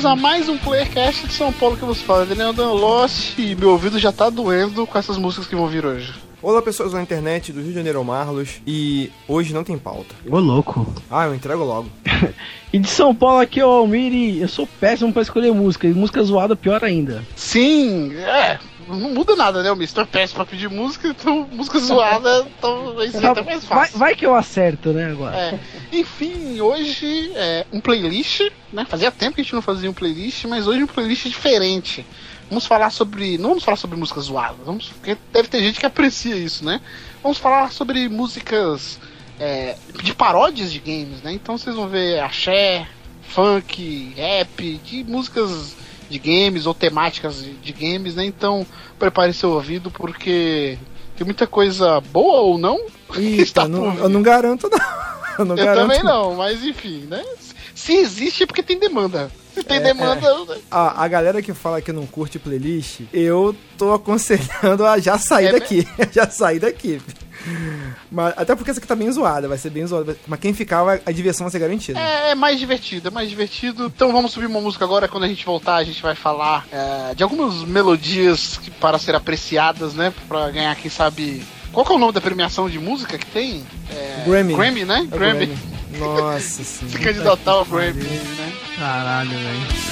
Bem-vindos a mais um Playercast de São Paulo que você fala. Daniel Dan Lost e meu ouvido já tá doendo com essas músicas que vão vir hoje. Olá pessoas da internet do Rio de Janeiro Marlos e hoje não tem pauta. Ô louco. Ah, eu entrego logo. E de São Paulo aqui é o Almir e eu sou péssimo pra escolher música. E música zoada pior ainda. Sim, é. Não muda nada, né? O Mr. Péssimo pra pedir música, então música zoada, então vai ser até mais Vai, fácil. vai que eu acerto, né, agora. É. Enfim, hoje é um playlist, né? Fazia tempo que a gente não fazia um playlist, mas hoje um playlist diferente. Vamos falar sobre. Não vamos falar sobre músicas zoadas, vamos, porque deve ter gente que aprecia isso, né? Vamos falar sobre músicas é, de paródias de games, né? Então vocês vão ver axé, funk, rap, de músicas de games ou temáticas de, games, né? Então prepare seu ouvido porque tem muita coisa boa ou não. que está não- eu não garanto não. Eu não Eu garanto. também não, mas enfim, né? Se existe é porque tem demanda. Se tem demanda. né? A, a galera que fala que não curte playlist, eu tô aconselhando a já sair É daqui. já sair daqui. Mas, até porque essa aqui tá bem zoada, vai ser bem zoada. Mas quem ficar, vai- a diversão vai ser garantida. É, é mais divertido, é mais divertido. Então vamos subir uma música agora. Quando a gente voltar, a gente vai falar é, de algumas melodias que, para ser apreciadas, né? Pra ganhar, quem sabe. Qual que é o nome da premiação de música que tem? É, Grammy. Grammy, né? É Grammy. Grammy. Nossa Se senhora. candidatar ao Grammy, né? Caralho, velho.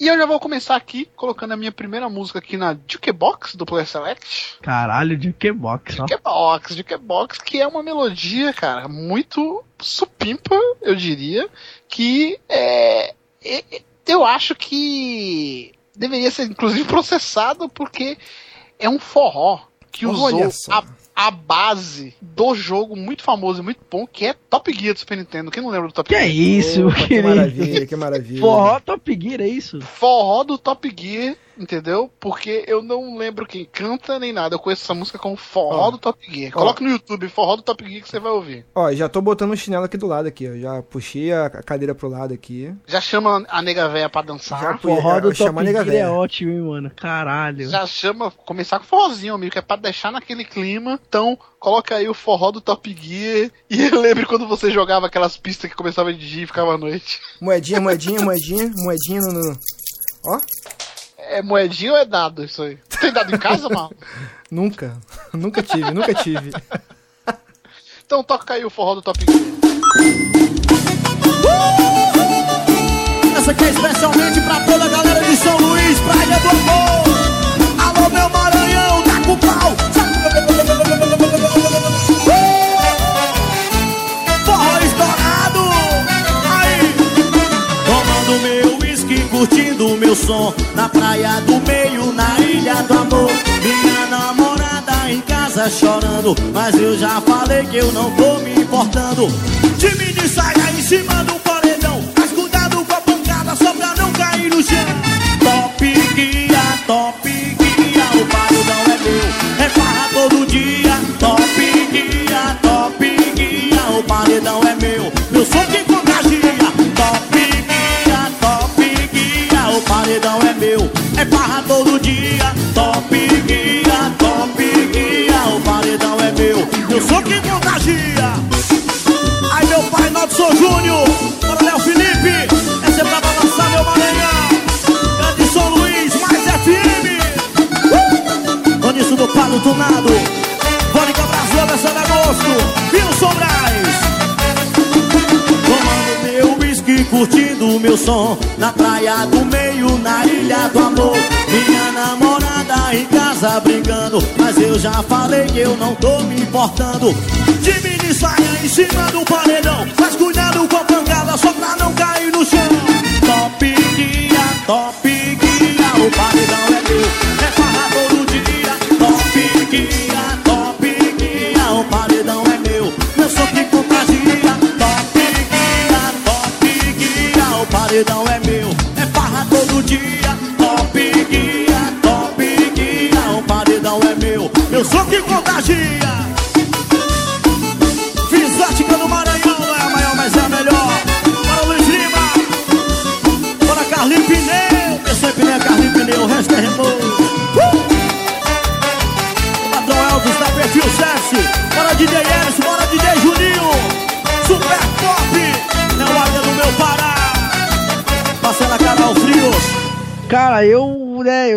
E eu já vou começar aqui colocando a minha primeira música aqui na Jukebox do Player Select. Caralho, de que box, ó. Jukebox, Jukebox, que é uma melodia, cara, muito supimpa, eu diria, que é, é- é- eu acho que deveria ser inclusive processado porque é um forró que Olha usou só. a, a base do jogo muito famoso e muito bom, que é Top Gear do Super Nintendo. Quem não lembra do Top Que é Gear? isso, Opa, que querido? maravilha, que maravilha. Forró Top Gear, é isso? Forró do Top Gear, entendeu? Porque eu não lembro quem canta nem nada. Eu conheço essa música como Forró Ó. do Top Gear. Coloca no YouTube Forró do Top Gear que você vai ouvir. Ó, já tô botando o chinelo aqui do lado aqui, ó. Já puxei a cadeira pro lado aqui. Já chama a nega véia pra dançar. Já Já, Forró eu do chamo Top a nega Gear é ótimo, hein, mano. Caralho. chama, começar com forrozinho, amigo, que é pra deixar naquele clima. Então, coloca aí o forró do Top Gear. E eu lembro quando você jogava aquelas pistas que começava de dia e ficava à noite. Moedinha, moedinha, moedinha, moedinha no- Ó, É moedinha ou é dado isso aí? Você tem dado em casa, mano? nunca. nunca tive, nunca tive. Então toca aí o forró do Top. Essa aqui é especialmente pra toda a galera de São Luís, Praia do Amor. Alô, meu Maranhão, tá com pau. Forró estourado. Aí. Tomando meu uísque, curtindo o meu som. Na praia do meio, na ilha do amor. Minha namorada em casa chorando. Mas eu já falei que eu não tô me importando. Time de saia em cima do paredão. Mas cuidado com a pancada só pra não cair no chão. Top guia, top guia. O paredão é meu. É farra todo dia. Top guia, top guia. O paredão é meu. Meu som que contagia. Paredão é meu. É farra todo dia. Top guia, top guia. O paredão é meu. Meu som que contagia. Aí meu pai Nodson Júnior, Coronel Felipe, essa é pra balançar meu Maranhão. Grande São Luís, mais FM. Uh! Anísio do Palo Tunado, Bônica Brasil, versão agosto, curtindo o meu som. Na praia do meio, na ilha do amor. Minha namorada em casa brigando Mas eu já falei que eu não tô me importando. De saia em cima do paredão Mas cuidado com a pancada só pra não cair no chão. Top guia, top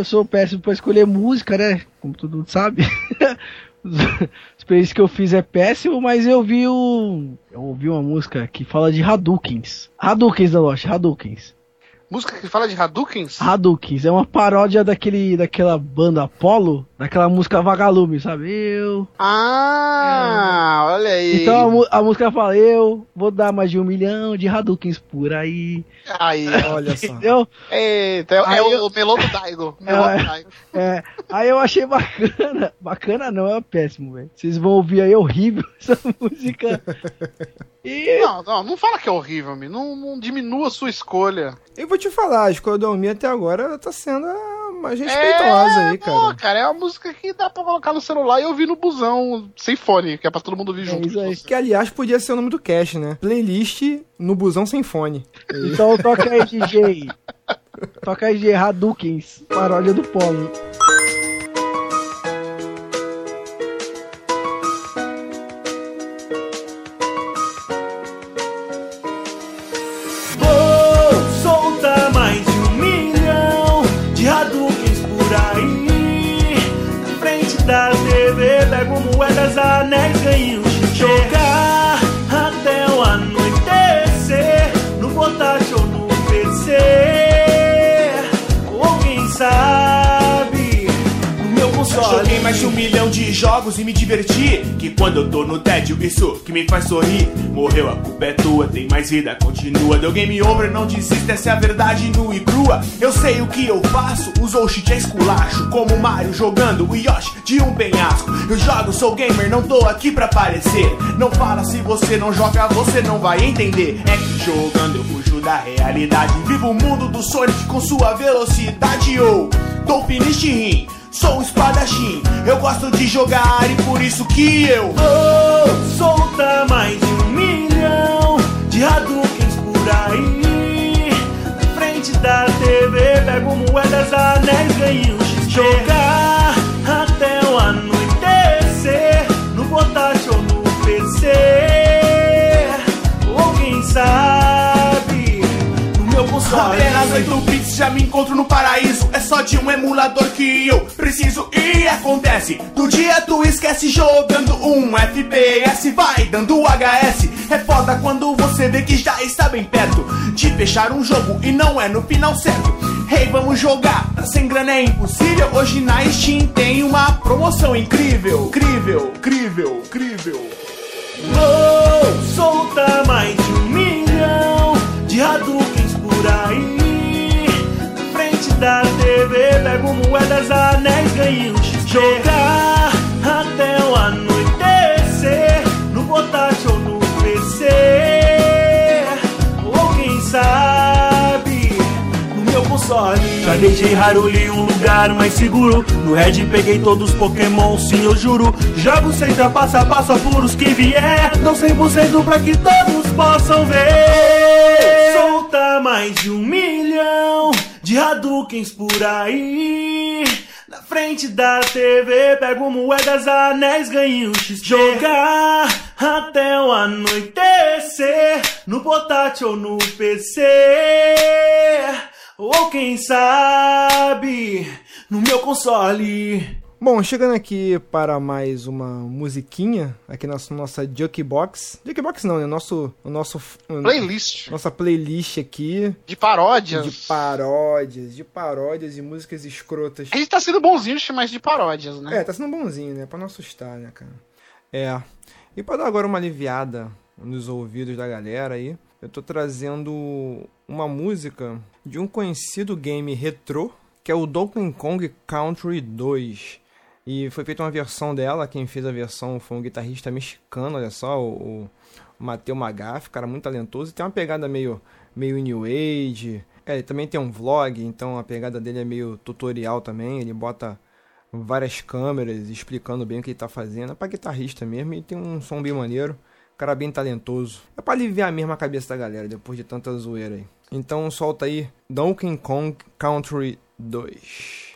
eu, sou péssimo pra escolher música, né? Como todo mundo sabe. Os playlists que eu fiz é péssimo, mas eu vi o. Eu ouvi uma música que fala de Hadoukens. Hadoukens da Lost, Hadoukens. Música que fala de Hadoukens? Hadoukens é uma paródia daquele, daquela banda Apollo, daquela música Vagalume, sabe? Eu. Ah, olha aí. Então a, a música fala: Eu vou dar mais de um milhão de Hadoukens por aí. Aí, Olha só. Entendeu? Eita, é, é Aí o, eu- o melô do Daigo. É. É, aí eu achei bacana. Bacana não, é péssimo, velho. Vocês vão ouvir aí, é horrível essa música. E. Não, não, não fala que é horrível, me. Não, não diminua a sua escolha. Eu vou te falar, a escolha do Almir até agora tá sendo a mais respeitosa aí, pô, cara. cara, é uma música que dá pra colocar no celular e ouvir no busão, sem fone, que é pra todo mundo ouvir É junto. isso aí. Que aliás podia ser o nome do cast, né? Playlist no busão sem fone. Então toca aí, DJ. Toca aí, DJ Hadoukens, paródia do Polo. Pego moedas, anéis, Joguei mais de um milhão de jogos e me diverti. Que quando eu tô no tédio, isso que me faz sorrir. Morreu, a culpa é tua, tem mais vida, continua. Deu game over, não desista, essa é a verdade nua e crua. Eu sei o que eu faço, usou cheat é esculacho. Como Mario jogando o Yoshi de um penhasco. Eu jogo, sou gamer, não tô aqui pra aparecer. Não fala se você não joga, você não vai entender. É que jogando eu fujo da realidade. Vivo o mundo do Sonic com sua velocidade. Ou tô finish rim. Sou um espadachim, eu gosto de jogar e por isso que eu Vou soltar mais de um milhão de Hadoukens por aí. Na frente da TV, pego moedas, anéis, ganho um Jogar até o anoitecer. No portátil ou no PC. Ou quem sabe. Apenas 8 bits já me encontro no paraíso. É só de um emulador que eu preciso. E acontece, do dia tu esquece jogando um FPS. Vai dando HS. É foda quando você vê que já está bem perto de fechar um jogo e não é no final certo. Hey, vamos jogar, sem grana é impossível. Hoje na Steam tem uma promoção incrível. Incrível, incrível, incrível. Vou soltar mais de um milhão de Hadoukens por aí. Na frente da TV, pego moedas, anéis, ganho Jogar até o anoitecer. No portátil ou no PC. Ou quem sabe, console. Já deixei Haruli um lugar mais seguro. No Red peguei todos os Pokémon, sim, eu juro. Jogo sem passo a passo apuros que vier. Não 100% pra que todos possam ver. Solta mais de um milhão de Hadoukens por aí. Na frente da TV, pego moedas, anéis, ganho um XP. Jogar até o anoitecer. No portátil ou no PC. Ou quem sabe, no meu console. Bom, chegando aqui para mais uma musiquinha aqui na nossa Jukebox. Jukebox não, né? Nosso, o nosso, Playlist nossa playlist aqui de paródias. de paródias, de paródias e músicas escrotas. A gente tá sendo bonzinho, mas de paródias, né? É, tá sendo bonzinho, né? Pra não assustar, né, cara? É. E pra dar agora uma aliviada nos ouvidos da galera aí, eu tô trazendo uma música de um conhecido game retrô, que é o Donkey Kong Country 2. E foi feita uma versão dela, quem fez a versão foi um guitarrista mexicano, olha só, o, o Mateu Magaf, cara muito talentoso, e tem uma pegada meio, meio New Age. É, ele também tem um vlog, então a pegada dele é meio tutorial também, ele bota várias câmeras explicando bem o que ele tá fazendo. É pra guitarrista mesmo e tem um som bem maneiro. Cara bem talentoso. É pra aliviar mesmo a cabeça da galera depois de tanta zoeira aí. Então solta aí Donkey Kong Country 2.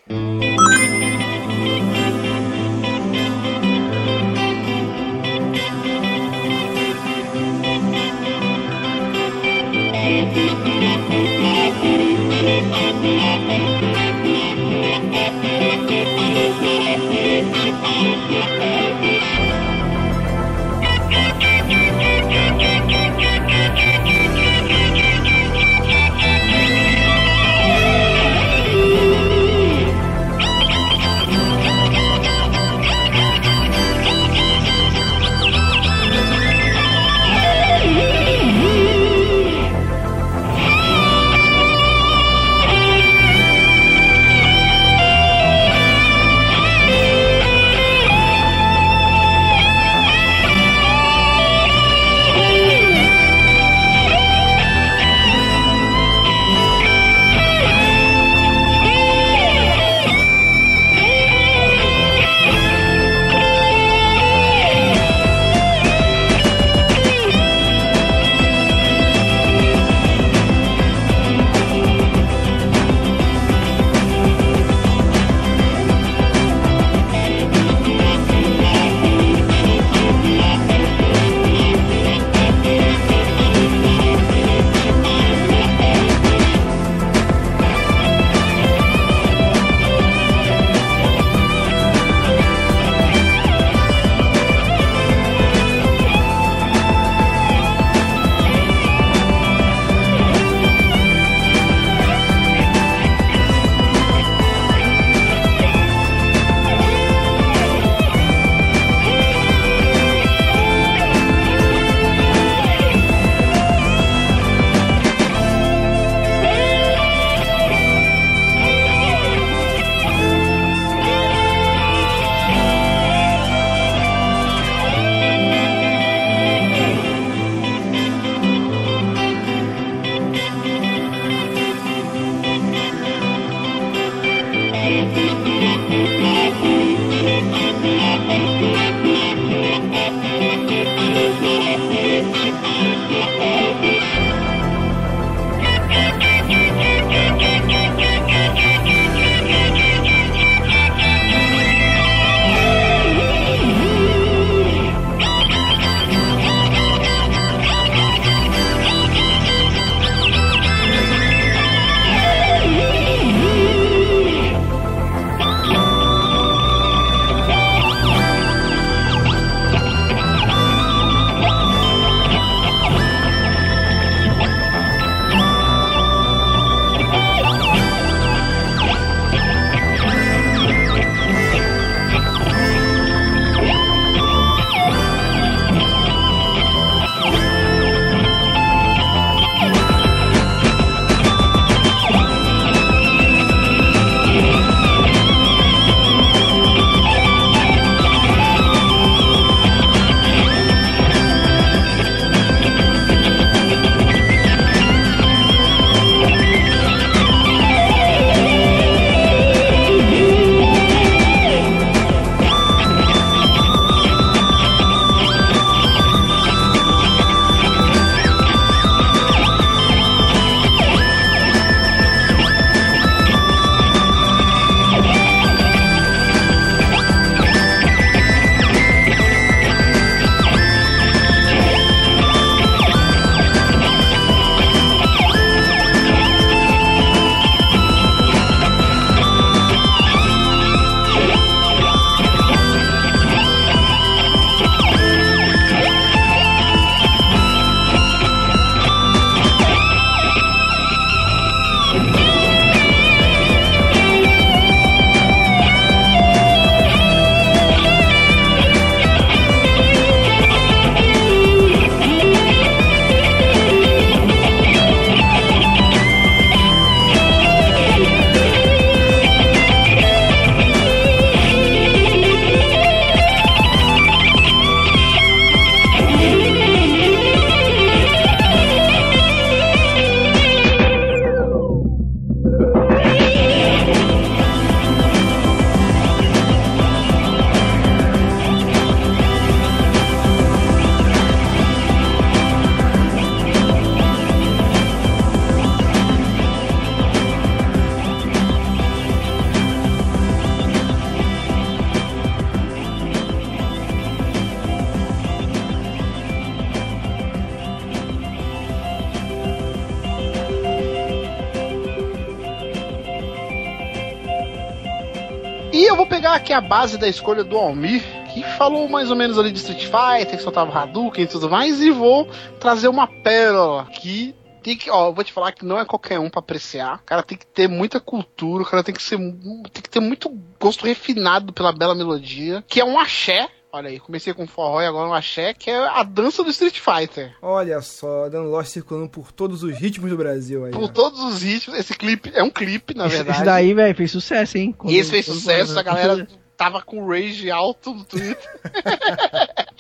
A base da escolha do Almir, que falou mais ou menos ali de Street Fighter, que soltava Hadouken e tudo mais, e vou trazer uma pérola que tem que, ó, eu vou te falar que não é qualquer um pra apreciar. O cara tem que ter muita cultura, o cara tem que ser, tem que ter muito gosto refinado pela bela melodia, que é um axé. Olha aí, comecei com forró e agora um axé, que é a dança do Street Fighter. Olha só, dando Lost circulando por todos os ritmos do Brasil aí. Por ó. todos os ritmos, esse clipe é um clipe, na Esse, verdade. esse daí, velho, fez sucesso, hein? E esse fez Quando- sucesso, quando- a galera tava com rage alto no Twitter.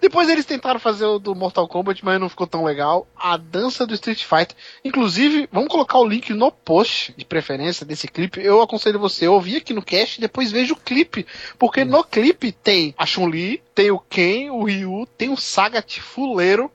Depois eles tentaram fazer o do Mortal Kombat, mas não ficou tão legal. A dança do Street Fighter. Inclusive, vamos colocar o link no post de preferência desse clipe. Eu aconselho você a ouvir aqui no cast e depois veja o clipe. Porque no clipe tem a Chun-Li, tem o Ken, o Ryu, tem o Sagat fuleiro,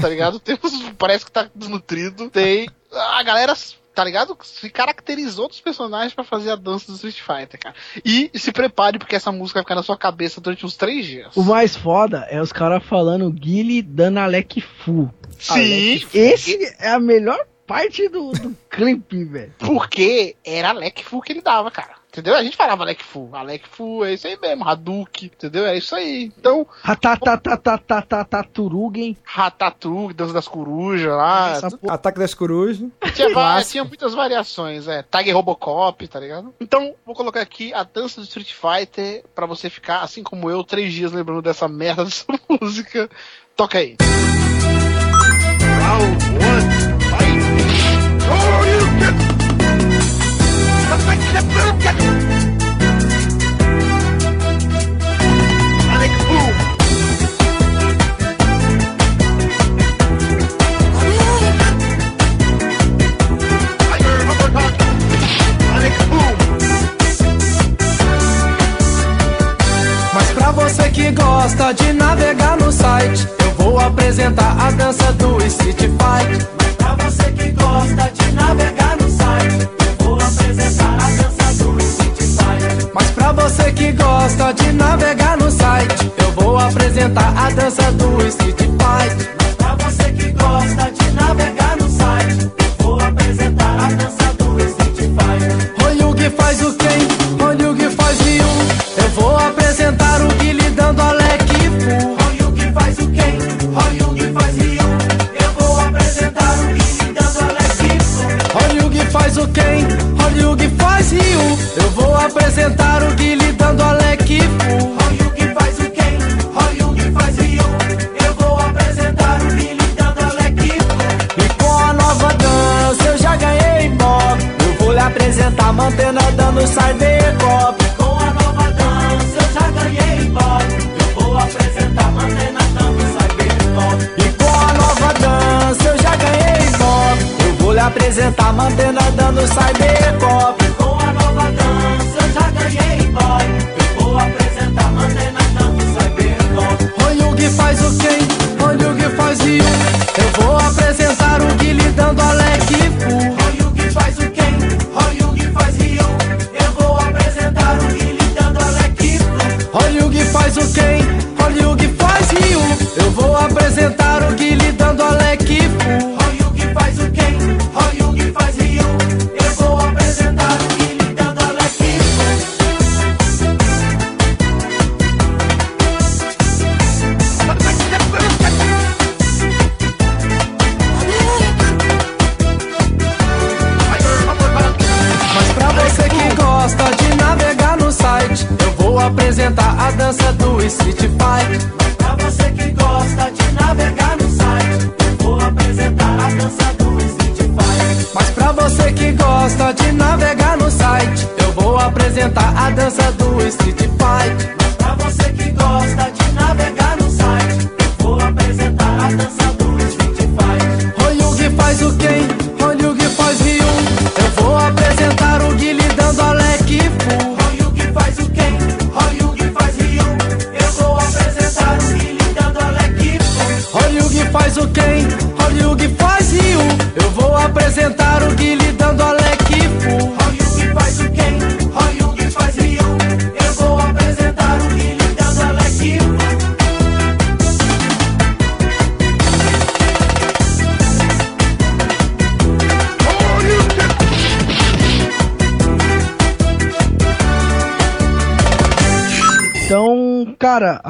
tá ligado? tem os, parece que tá desnutrido. Tem a galera tá ligado? Se caracterizou dos personagens pra fazer a dança do Street Fighter, cara. E se prepare, porque essa música vai ficar na sua cabeça durante uns três dias. O mais foda é os caras falando Guile dando Alec Fu. Sim, Esse é a melhor parte do, do clipe, velho. porque era Alec Fu que ele dava, cara. Entendeu? A gente falava Alec Fu. Alec Fu é isso aí mesmo. Hadouken, entendeu? É isso aí. Então, Ratatatatataturugen. Ratatu, Dança das Corujas lá. Ataque das Corujas. Tinha, Clássico. tinha muitas variações, é. Tag Robocop, tá ligado? Então, vou colocar aqui a dança do Street Fighter pra você ficar, assim como eu, três dias lembrando dessa merda dessa música. Toca aí. Round Mas pra você que gosta de navegar no site apresentar a dança do Street Fight. Mas pra você que gosta de navegar no site, vou apresentar a dança do Street Fight. Mas pra você que gosta de navegar no site, eu vou apresentar a dança do Street Fight. Mas pra você que gosta de navegar no site, vou apresentar a dança do Street Fight. Royug faz o quem? Royug apresentar o Guile dando a leque full. Royug faz o quem? Royug faz Ryu. Eu vou apresentar o Guilherme dando Alex E com a nova dança eu já ganhei mob. Eu vou lhe apresentar mantendo dando sai de copo.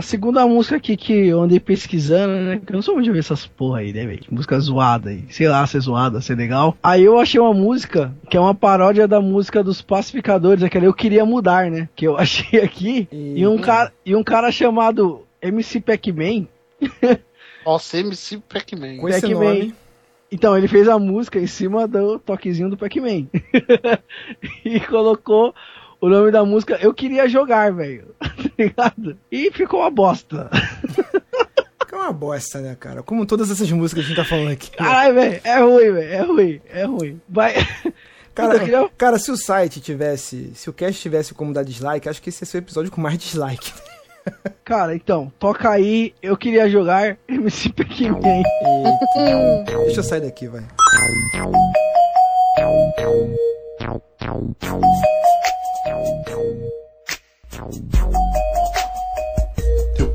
Segunda música aqui que eu andei pesquisando, né? Que eu não sou muito de ver essas porra aí, né, velho? Música zoada aí. Sei lá, ser zoada, ser legal. Aí eu achei uma música que é uma paródia da música dos pacificadores, aquela Eu Queria Mudar, né? Que eu achei aqui. E, um, cara, e um cara chamado MC Pac-Man. Nossa, MC Pac-Man. Com esse Pac-Man. nome. Então, ele fez a música em cima do toquezinho do Pac-Man. e colocou o nome da música Eu Queria Jogar, velho. Ligado? E ficou uma bosta. É uma bosta, né, cara? Como todas essas músicas que a gente tá falando aqui. Caralho, velho. É ruim, velho. É ruim. É ruim. Vai. Cara, eu queria- cara, se o site tivesse. Se o cast tivesse como dar dislike, acho que esse ia ser o episódio com mais dislike. Cara, então, toca aí. Eu queria jogar MC Pac-Man. Eita. Deixa eu sair daqui, vai.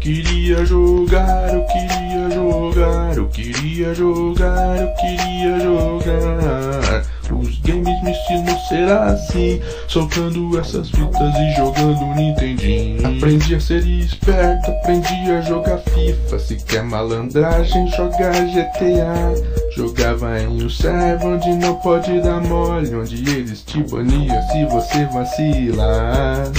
Queria jogar, eu queria jogar, eu queria jogar, eu queria jogar. Os games me ensinam ser assim, soltando essas fitas e jogando Nintendinho. Aprendi a ser esperto, aprendi a jogar FIFA. Se quer malandragem, jogar GTA. Jogava em um server onde não pode dar mole, onde eles te baniam se você vacilar.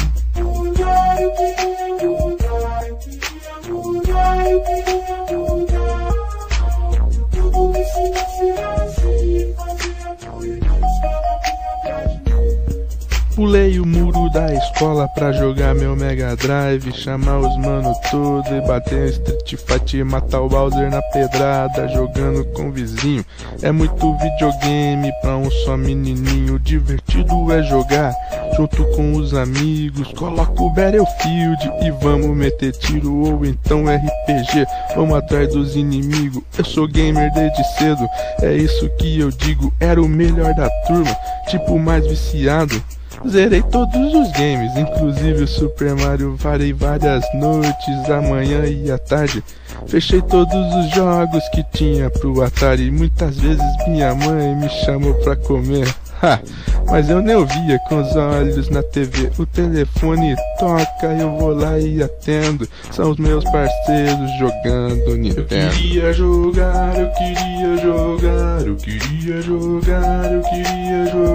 Pulei o muro da escola pra jogar meu Mega Drive, chamar os mano tudo e bater um Street Fight e matar o Bowser na pedrada, jogando com o vizinho. É muito videogame pra um só menininho, divertido é jogar junto com os amigos. Coloca o Battlefield e vamos meter tiro ou então RPG. Vamos atrás dos inimigos. Eu sou gamer desde cedo, é isso que eu digo. Era o melhor da turma, tipo mais viciado. Zerei todos os games, inclusive o Super Mario. Varei várias noites, a manhã e a tarde. Fechei todos os jogos que tinha pro Atari. Muitas vezes minha mãe me chamou pra comer. Ha, mas eu nem ouvia com os olhos na TV. O telefone toca, eu vou lá e atendo. São os meus parceiros jogando Eu Nintendo. queria jogar, eu queria jogar, eu queria jogar, eu queria jogar.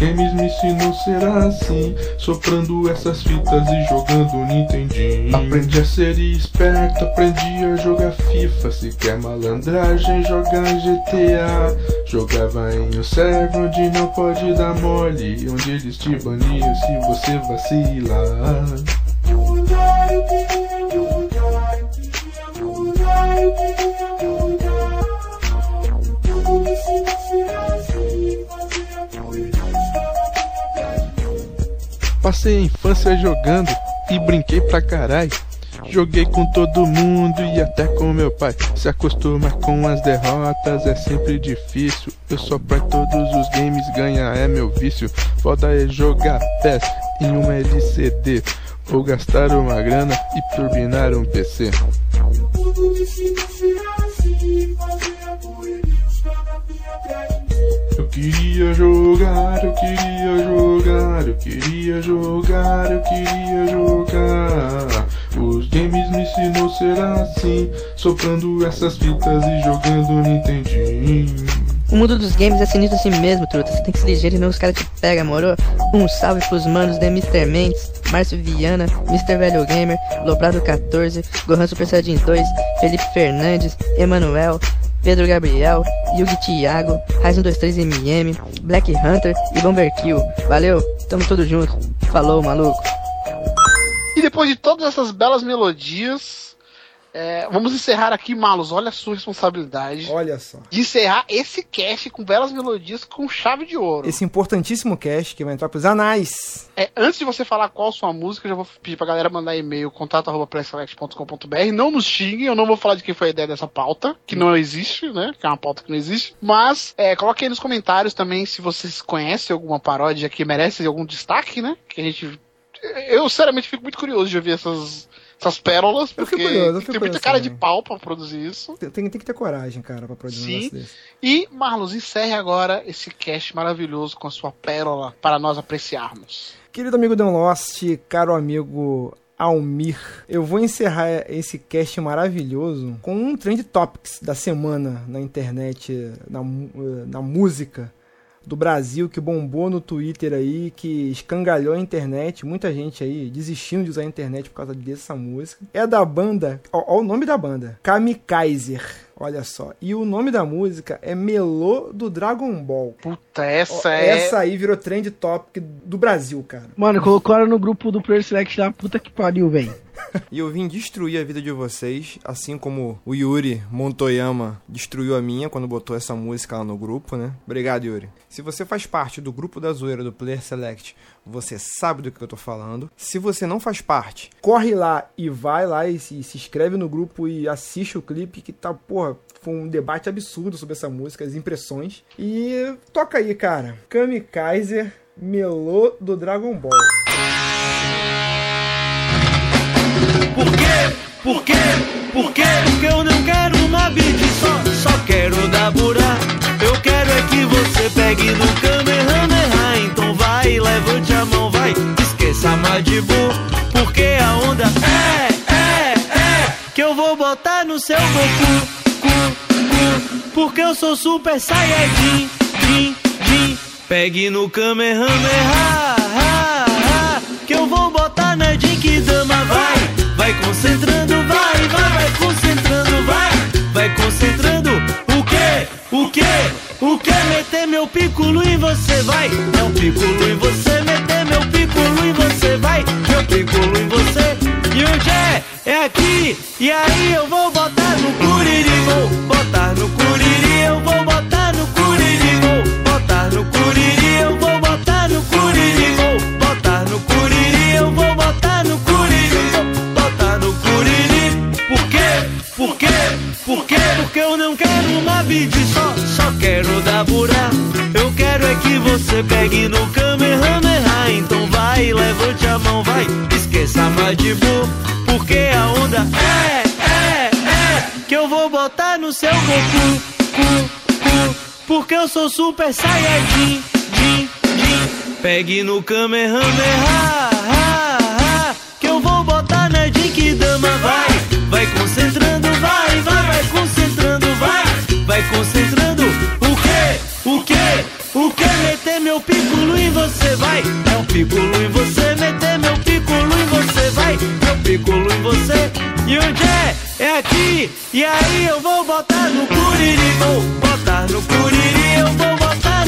Games me ensinam a ser assim, soprando essas fitas e jogando Nintendinho. Aprendi a ser esperto, aprendi a jogar FIFA. Se quer malandragem, jogar GTA. Jogava em um server onde não pode dar mole, onde eles te baniam se você vacilar. Passei a infância jogando e brinquei pra caralho. Joguei com todo mundo e até com meu pai. Se acostumar com as derrotas é sempre difícil. Eu só pra todos os games ganhar é meu vício. Foda é jogar PES em uma LCD. Ou gastar uma grana e turbinar um PC. Queria jogar, eu queria jogar, eu queria jogar, eu queria jogar. Os games me ensinam a ser assim, soprando essas fitas e jogando Nintendinho. O mundo dos games é sinistro assim mesmo, truta. Você tem que se ligeiro e não os caras te pegam, moro? Um salve pros manos de Mr. Mendes, Márcio Viana, Mr. Velho Gamer, Lobrado 14, Gohan Super Saiyajin 2, Felipe Fernandes, Emanuel, Pedro Gabriel, Yugi Thiago, Ryzen 23MM, Black Hunter e Bomber Kill. Valeu, tamo todos junto. Falou, maluco. E depois de todas essas belas melodias, é, vamos encerrar aqui, Malus. Olha a sua responsabilidade Olha só. de encerrar esse cast com belas melodias com chave de ouro. Esse importantíssimo cast que vai entrar pros anais. É, antes de você falar qual sua música, eu já vou pedir pra galera mandar e-mail contato.presselect.com.br. Não nos xinguem, eu não vou falar de quem foi a ideia dessa pauta, que não existe, né? Que é uma pauta que não existe. Mas é, coloque aí nos comentários também se vocês conhecem alguma paródia que merece algum destaque, né? Que a gente. Eu, sinceramente, fico muito curioso de ouvir essas, essas pérolas, porque curioso, tem muita cara também. de pau pra produzir isso. Tem, tem que ter coragem, cara, pra produzir um Sim. negócio desse. E, Marlos, encerre agora esse cast maravilhoso com a sua pérola para nós apreciarmos. Querido amigo Dan Lost, caro amigo Almir, eu vou encerrar esse cast maravilhoso com um trend topics da semana na internet, na, eh, na música do Brasil que bombou no Twitter aí, que escangalhou a internet, muita gente aí desistindo de usar a internet por causa dessa música. É da banda, ó, ó o nome da banda, Kamikaiser, olha só. E o nome da música é Melô do Dragon Ball. Puta, essa Ó, é. Essa aí virou trend topic do Brasil, cara. Mano, colocaram no grupo do Player Select lá, puta que pariu, velho. E eu vim destruir a vida de vocês, assim como o Yuri Montoyama destruiu a minha quando botou essa música lá no grupo, né? Obrigado, Yuri. Se você faz parte do grupo da zoeira do Player Select, você sabe do que eu tô falando. Se você não faz parte, corre lá e vai lá e se, se inscreve no grupo e assiste o clipe que tá, porra, foi um debate absurdo sobre essa música, as impressões. E toca aí, cara. Kamikaiser Melô do Dragon Ball. Por quê? Por quê? Por quê? Porque eu não quero uma beat só, só quero dar burá. Eu quero é que você pegue no Kamehameha. Então vai, levante a mão, vai, esqueça Madibu. Porque a onda é, é, é, que eu vou botar no seu Goku. Cu, cu, porque eu sou super saiyajin, din, din. Pegue no Kamehameha, ha, ha, que eu vou botar na Jinkidama, vai. Vai concentrando, vai, vai, vai concentrando, vai. Vai concentrando. O que? O que? O que meter meu pico em você vai? É um pico em você meter meu pico em você vai? Meu pico em você. E hoje é? É aqui. E aí eu vou botar no curiri, vou botar no curiri, eu vou botar no curiri, vou botar no curiri. Por quê? Por quê? Porque eu não quero uma vídeo só, só quero dar burá. Eu quero é que você pegue no Kamehameha, então vai, levante a mão, vai, esqueça mais de boa, porque a onda é, é, é, que eu vou botar no seu Goku, cu, cu, porque eu sou super saiyajin, din, din. Pegue no Kamehameha, ha, ha, que eu vou botar na Jinkidama, vai, vai concentrando, vai, vai, vai concentrando, vai, vai concentrando, o que, o que, o que, meter meu piculo em você, vai, é um piculo em você, meter meu piculo em você, vai, meu piculo em você, e onde é? É aqui, e aí eu vou botar no curiri, vou botar no curiri, eu vou botar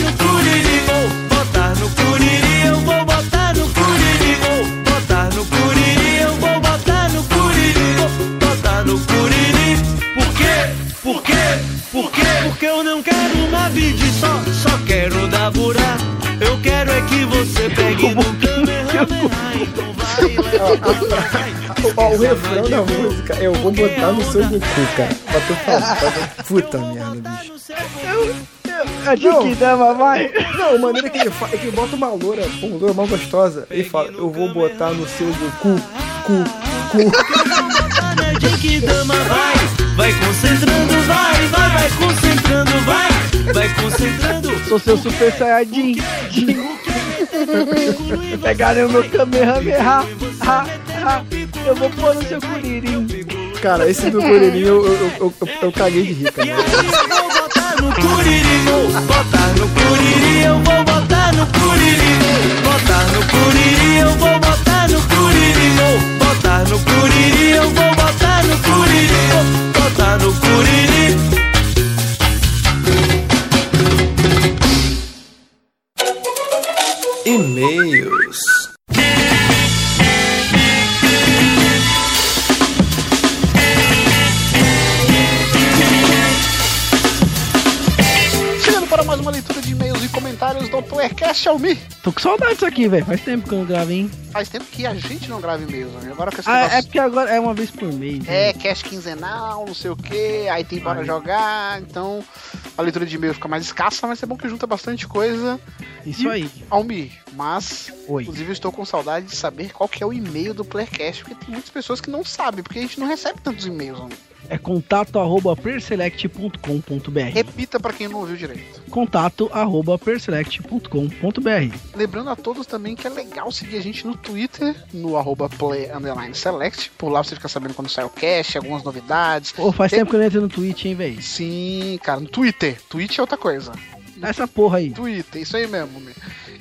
Eu quero é que você pegue no Kamehameha, então vai, Ó, o refrão da música é eu vou botar no seu Goku, cara. Pra tu falar. pra- Puta merda, bicho. A Jinkidama, vai. Não, a maneira que ele fala é que ele bota uma loura, uma loura mal gostosa. Ele fala, eu vou botar no seu Goku, cu, cu. na Jinkidama, vai, vai concentrando, vai, vai, vai concentrando, vai, vai concentrando. Sou seu Super Saiyajin. Pegaram meu Kamehameha. Ha, ha. Eu vou pôr no seu curirim. Cara, esse do Curirinho eu, eu, eu, eu, eu caguei de botar no curiri, vou botar no curiri, eu vou botar no curiri, botar no curiri, eu vou botar no curiri, vou botar no curiri, eu vou botar no curiri, vou botar no curiri. E-mails. Chegando para mais uma leitura de e-mails e comentários do Playercast Almi. Tô com saudade disso aqui, velho. Faz tempo que eu não gravo, hein? Faz tempo que a gente não grava e-mails, né? agora esse Ah, negócio- é porque agora é uma vez por mês. né? É, cast quinzenal, não sei o que, aí tem para jogar, então a leitura de e-mail fica mais escassa, mas é bom que junta bastante coisa. Isso aí. Almi, mas Oi. inclusive eu estou com saudade de saber qual que é o e-mail do Playercast, porque tem muitas pessoas que não sabem, porque a gente não recebe tantos e-mails, Almi. É contato arroba perselect.com.br. Repita para quem não ouviu direito. Contato arroba perselect.com.br. Lembrando a todos também que é legal seguir a gente no Twitter, no arroba play underline select. Por lá você fica sabendo quando sai o cast, algumas novidades. Pô, faz Tem- tempo que eu não entro no Twitch, hein, velho? Sim, cara, no Twitter. Twitch é outra coisa. Essa porra aí. Twitter, isso aí mesmo.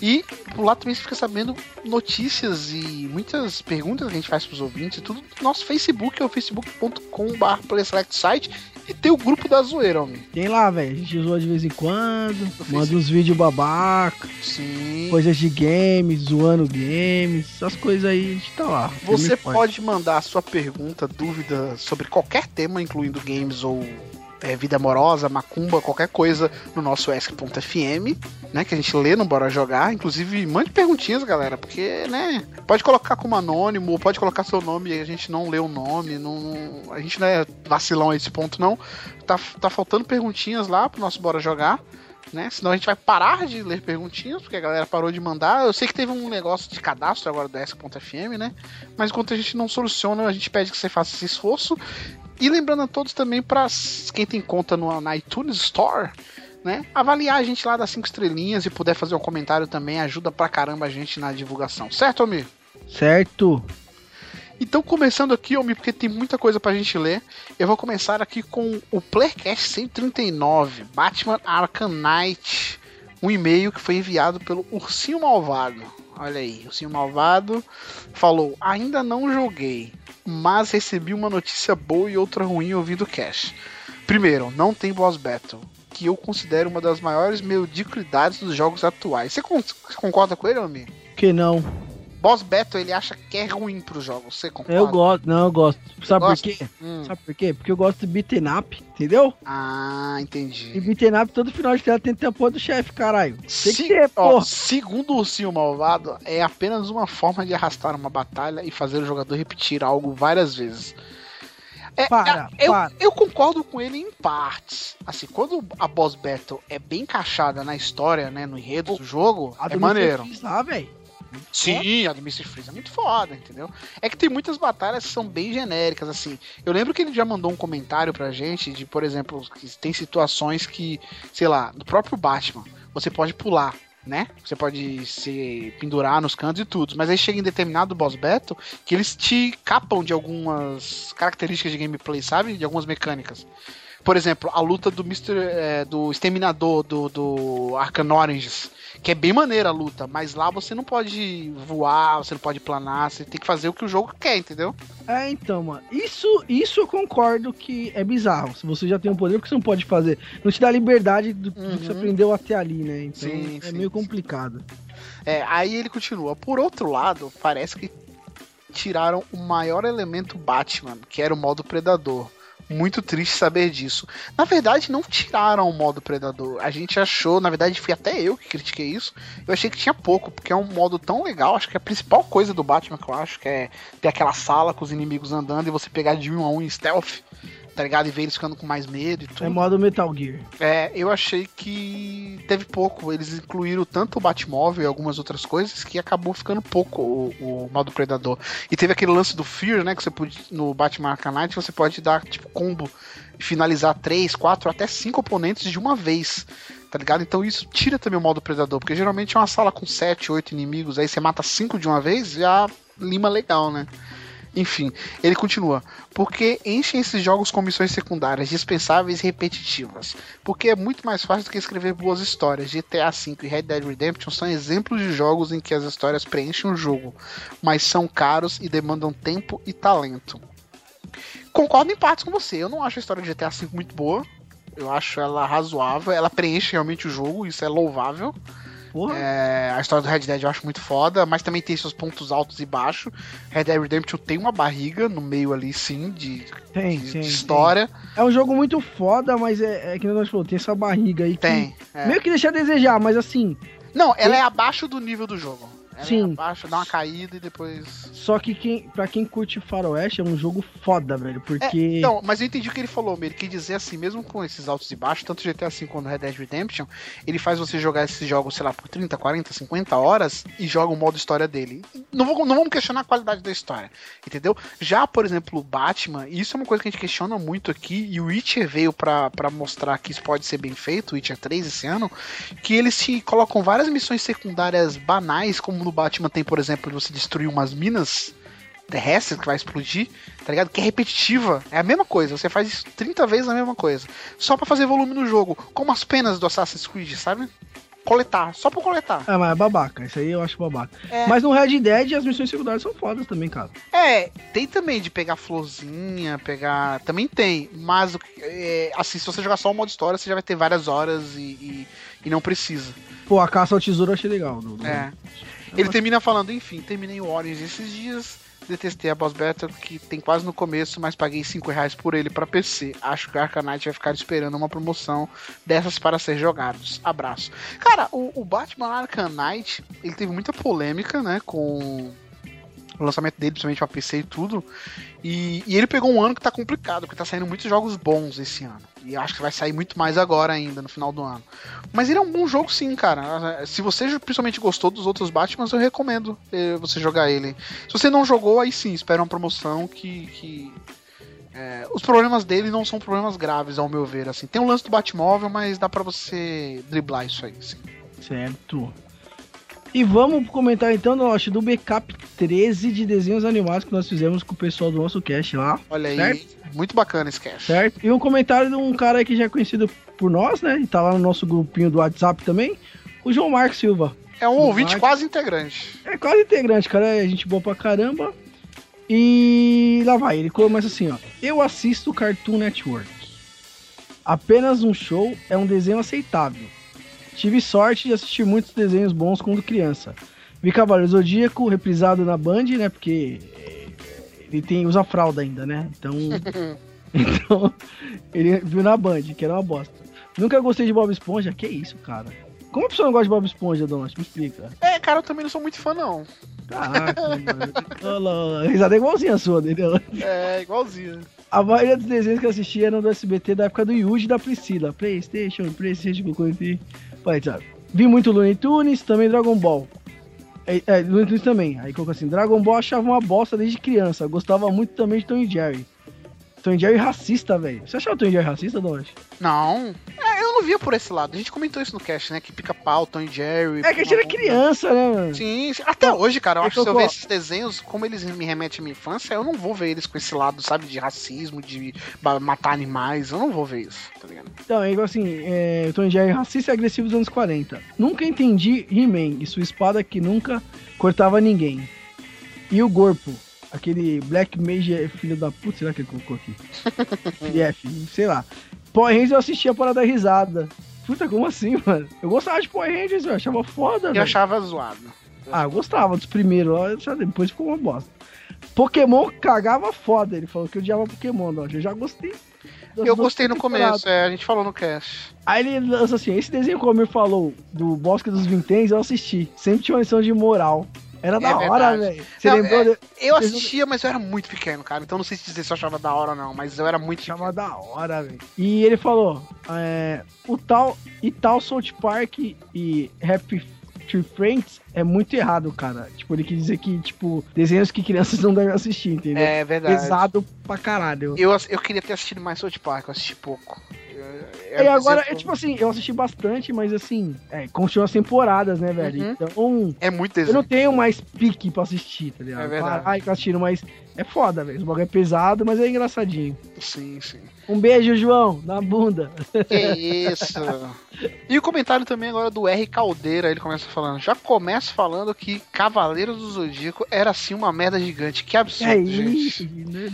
E por lá também você fica sabendo notícias e muitas perguntas que a gente faz pros ouvintes e tudo no nosso Facebook, é o facebook.com.br playselectsite e tem o grupo da zoeira, homem. Tem lá, velho. A gente zoa de vez em quando. Manda uns vídeos babaca. Sim. Coisas de games, zoando games. Essas coisas aí, a gente tá lá. Você pode mandar a sua pergunta, dúvida sobre qualquer tema, incluindo games ou é, vida amorosa, macumba, qualquer coisa no nosso Ask.fm, né? Que a gente lê no Bora Jogar. Inclusive, mande perguntinhas, galera, porque, né? Pode colocar como anônimo, pode colocar seu nome e a gente não lê o nome. Não, a gente não é vacilão a esse ponto, não. Tá, tá faltando perguntinhas lá pro nosso Bora Jogar. Né? Senão a gente vai parar de ler perguntinhas, porque a galera parou de mandar. Eu sei que teve um negócio de cadastro agora do Ask.fm, né? Mas enquanto a gente não soluciona, a gente pede que você faça esse esforço. E lembrando a todos também para quem tem conta no, na iTunes Store, né? Avaliar a gente lá das cinco estrelinhas e puder fazer um comentário também ajuda pra caramba a gente na divulgação, certo, Almir? Certo. Então, começando aqui, Almir, porque tem muita coisa pra gente ler, eu vou começar aqui com o Playcast 139, Batman Arkham Knight, um e-mail que foi enviado pelo Ursinho Malvado. Olha aí, Ursinho Malvado falou: Ainda não joguei, mas recebi uma notícia boa e outra ruim ouvindo o cast. Primeiro, não tem boss battle, que eu considero uma das maiores mediocridades dos jogos atuais. Você con- concorda com ele, Almir? Que não. Boss Battle ele acha que é ruim pro jogo. Você concorda? Eu gosto, não, eu gosto. Sabe por quê? Hum. Sabe por quê? Porque eu gosto de beaten up, entendeu? Ah, E entendi. beaten up, todo final de tela tem que ter a porra do chefe, caralho. Tem Se- que ter, ó, porra. segundo o Ursinho Malvado, é apenas uma forma de arrastar uma batalha e fazer o jogador repetir algo várias vezes. É, Para, é, eu, para. eu concordo com ele em partes. Assim, quando a boss battle é bem encaixada na história, né, no enredo do jogo, é maneiro. Mr. Freeze Sim, a do Mr. Freeze é muito foda, entendeu? É que tem muitas batalhas que são bem genéricas, assim. Eu lembro que ele já mandou um comentário pra gente de, por exemplo, que tem situações que, sei lá, no próprio Batman, você pode pular, né? Você pode se pendurar nos cantos e tudo. Mas aí chega em determinado boss battle que eles te capam de algumas características de gameplay, sabe? De algumas mecânicas. Por exemplo, a luta do Mr. eh, do Exterminador do, do Arcan Oranges, que é bem maneira a luta, mas lá você não pode voar, você não pode planar, você tem que fazer o que o jogo quer, entendeu? É, então, mano. Isso, isso eu concordo que é bizarro. Se você já tem um poder, por que você não pode fazer? Não te dá liberdade do, do que você Uhum. aprendeu até ali, né? Então Sim, é sim, meio complicado. É, aí ele continua. Por outro lado, parece que tiraram o maior elemento Batman, que era o modo Predador. Muito triste saber disso. Na verdade, não tiraram o modo Predador. A gente achou, na verdade, fui até eu que critiquei isso. Eu achei que tinha pouco, porque é um modo tão legal. Acho que é a principal coisa do Batman que eu acho, que é ter aquela sala com os inimigos andando e você pegar de um a um em stealth, tá ligado? E ver eles ficando com mais medo e tudo. É modo Metal Gear. É, eu achei que teve pouco. Eles incluíram tanto o Batmóvel e algumas outras coisas que acabou ficando pouco o, o modo Predador. E teve aquele lance do Fear, né? Que você pode, no Batman Arcanite, você pode dar tipo combo e finalizar três, quatro, até cinco oponentes de uma vez. Tá ligado? Então isso tira também o modo Predador, porque geralmente é uma sala com sete, oito inimigos, aí você mata cinco de uma vez, já lima legal, né? Enfim, ele continua. Porque enchem esses jogos com missões secundárias dispensáveis e repetitivas. Porque é muito mais fácil do que escrever boas histórias. GTA V e Red Dead Redemption são exemplos de jogos em que as histórias preenchem o jogo, mas são caros e demandam tempo e talento. Concordo em partes com você. Eu não acho a história de GTA V muito boa. Eu acho ela razoável. Ela preenche realmente o jogo, isso é louvável. Porra. É, a história do Red Dead eu acho muito foda, mas também tem seus pontos altos e baixos. Red Dead Redemption tem uma barriga no meio ali, sim, de, Tem, de tem. história. tem. É um jogo muito foda, mas é, é que nós falou, tem essa barriga aí que Tem. é. meio que deixa a desejar, mas assim, Não, ela é abaixo do nível do jogo. Ela Sim. é abaixo, dá uma caída e depois. só que quem, pra quem curte Faroeste é um jogo foda, velho, É, porque não, mas eu entendi o que ele falou, ele quer dizer assim, mesmo com esses altos e baixos, tanto GTA V quanto Red Dead Redemption, ele faz você jogar esses jogos, sei lá, por 30, 40, 50 horas e joga o modo história dele. Não, vou- não vamos questionar a qualidade da história, entendeu? Já, por exemplo, o Batman, e isso é uma coisa que a gente questiona muito aqui, e o Witcher veio pra, pra mostrar que isso pode ser bem feito, o Witcher 3 esse ano, que eles se colocam várias missões secundárias banais, como no Batman tem, por exemplo, você destruir umas minas terrestre que vai explodir, tá ligado? Que é repetitiva. É a mesma coisa. Você faz isso 30 vezes a mesma coisa. Só pra fazer volume no jogo. Como as penas do Assassin's Creed, sabe? Coletar. Só pra coletar. Ah, mas é babaca, isso aí eu acho babaca. É. Mas no Red Dead as missões secundárias são fodas também, cara. É, tem também de pegar florzinha, pegar. Também tem. Mas, é, assim, se você jogar só o modo história, você já vai ter várias horas e, e, e não precisa. Pô, a caça ao tesouro eu achei legal. do- do- É. Ele termina falando, enfim, terminei o Orange esses dias, detestei a Boss Battle, que tem quase no começo, mas paguei 5 reais por ele pra PC. Acho que o Arcanite vai ficar esperando uma promoção dessas para ser jogados. Abraço. Cara, o, o Batman Arcanite, ele teve muita polêmica, né, com o lançamento dele, principalmente pra PC e tudo. E, e ele pegou um ano que tá complicado, porque tá saindo muitos jogos bons esse ano. E acho que vai sair muito mais agora ainda, no final do ano. Mas ele é um bom jogo sim, cara. Se você principalmente gostou dos outros Batmans, eu recomendo eh, você jogar ele. Se você não jogou, aí sim, espera uma promoção que. que é, os problemas dele não são problemas graves, ao meu ver. Assim. Tem um lance do Batmóvel, mas dá pra você driblar isso aí. Assim. Certo. E vamos comentar então, Nosh, do backup 13 de desenhos animados que nós fizemos com o pessoal do nosso cast lá. Olha aí, Certo. muito bacana esse cast. Certo? E um comentário de um cara aí que já é conhecido por nós, né? E tá lá no nosso grupinho do WhatsApp também. O João Marcos Silva. É um Do ouvinte Mark. quase integrante. É quase integrante, cara. É gente boa pra caramba. E lá vai, ele começa assim, ó. Eu assisto Cartoon Network. Apenas um show é um desenho aceitável. Tive sorte de assistir muitos desenhos bons quando criança. Vi Cavaleiro Zodíaco reprisado na Band, né? Porque é, ele tem, usa fralda ainda, né? Então. então, ele viu na Band, que era uma bosta. Nunca gostei de Bob Esponja. Que isso, cara? Como a pessoa não gosta de Bob Esponja, Donas? Me explica. É, cara, eu também não sou muito fã, não. Caraca, mano. Risada é igualzinha a sua, entendeu? É, igualzinho. A maioria dos desenhos que eu assistia eram do SBT da época do Yuji e da Priscila. Playstation, Playstation, Cocoon Pai, sabe? Vi muito Looney Tunes, também Dragon Ball. É, é, Looney Tunes também. Aí colocou assim, Dragon Ball achava uma bosta desde criança. Gostava muito também de Tom e Jerry. Tom e Jerry racista, velho. Você achava o Tom e Jerry racista, Donas? Não. É, não via por esse lado. A gente comentou isso no cast, né? Que pica-pau, Tom e Jerry. É que a gente era criança, né, mano? Sim, até hoje, cara, eu É acho que se eu ver esses desenhos, como eles me remetem à minha infância, eu não vou ver eles com esse lado, sabe, de racismo, de matar animais. Eu não vou ver isso, tá ligado? Então, é igual assim, é, Tom e Jerry racista e agressivo dos anos 40. Nunca entendi He-Man e sua espada que nunca cortava ninguém. E o Gorpo, aquele Black Mage é filho da puta, será que ele colocou aqui? FF, sei lá. Power Rangers eu assistia para dar risada. Puta, como assim, mano? Eu gostava de Power Rangers, eu achava foda, Eu velho. achava zoado. Ah, eu gostava dos primeiros, ó, depois ficou uma bosta. Pokémon cagava foda, ele falou que eu odiava Pokémon, ó, eu já gostei. Eu gostei no começo, é, a gente falou no cast. Aí ele lança assim, esse desenho que o Almir falou, do Bosque dos Vinténs, eu assisti. Sempre tinha uma lição de moral. Era da hora, velho. Você Não, lembrou? é, de... Eu assistia, mas eu era muito pequeno, cara. Então não sei se dizer se eu achava da hora ou não, mas eu era muito. Chama da hora, velho. E ele falou, é, o tal e tal South Park e Happy Tree Friends é muito errado, cara. Tipo, ele quis dizer que, tipo, desenhos que crianças não devem assistir, entendeu? É verdade. Pesado pra caralho. Eu, eu queria ter assistido mais South Park, eu assisti pouco. Eu- E agora, eu- é tipo assim, eu assisti bastante, mas assim, é, continua as temporadas, né, velho? Uhum. Então, É muito eu desenho. não tenho mais pique pra assistir, tá ligado? É verdade. Ai, que eu assistindo, mas é foda, velho. O bagulho é pesado, mas é engraçadinho. Sim, sim. Um beijo, João, na bunda. Que isso. E o comentário também agora do R Caldeira, ele começa falando. Já começa falando que Cavaleiros do Zodíaco era assim uma merda gigante. Que absurdo, É gente. isso.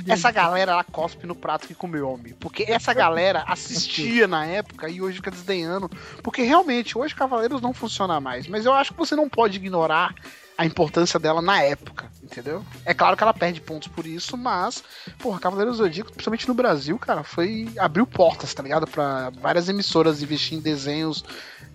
Essa galera lá cospe no prato que comeu homem. Porque essa galera assistia na época e hoje fica desdenhando. Porque realmente, hoje Cavaleiros não funciona mais. Mas eu acho que você não pode ignorar a importância dela na época, entendeu? É claro que ela perde pontos por isso, mas, porra, Cavaleiros do Zodíaco, principalmente no Brasil, cara, foi. abriu portas, tá ligado? Pra várias emissoras investir em desenhos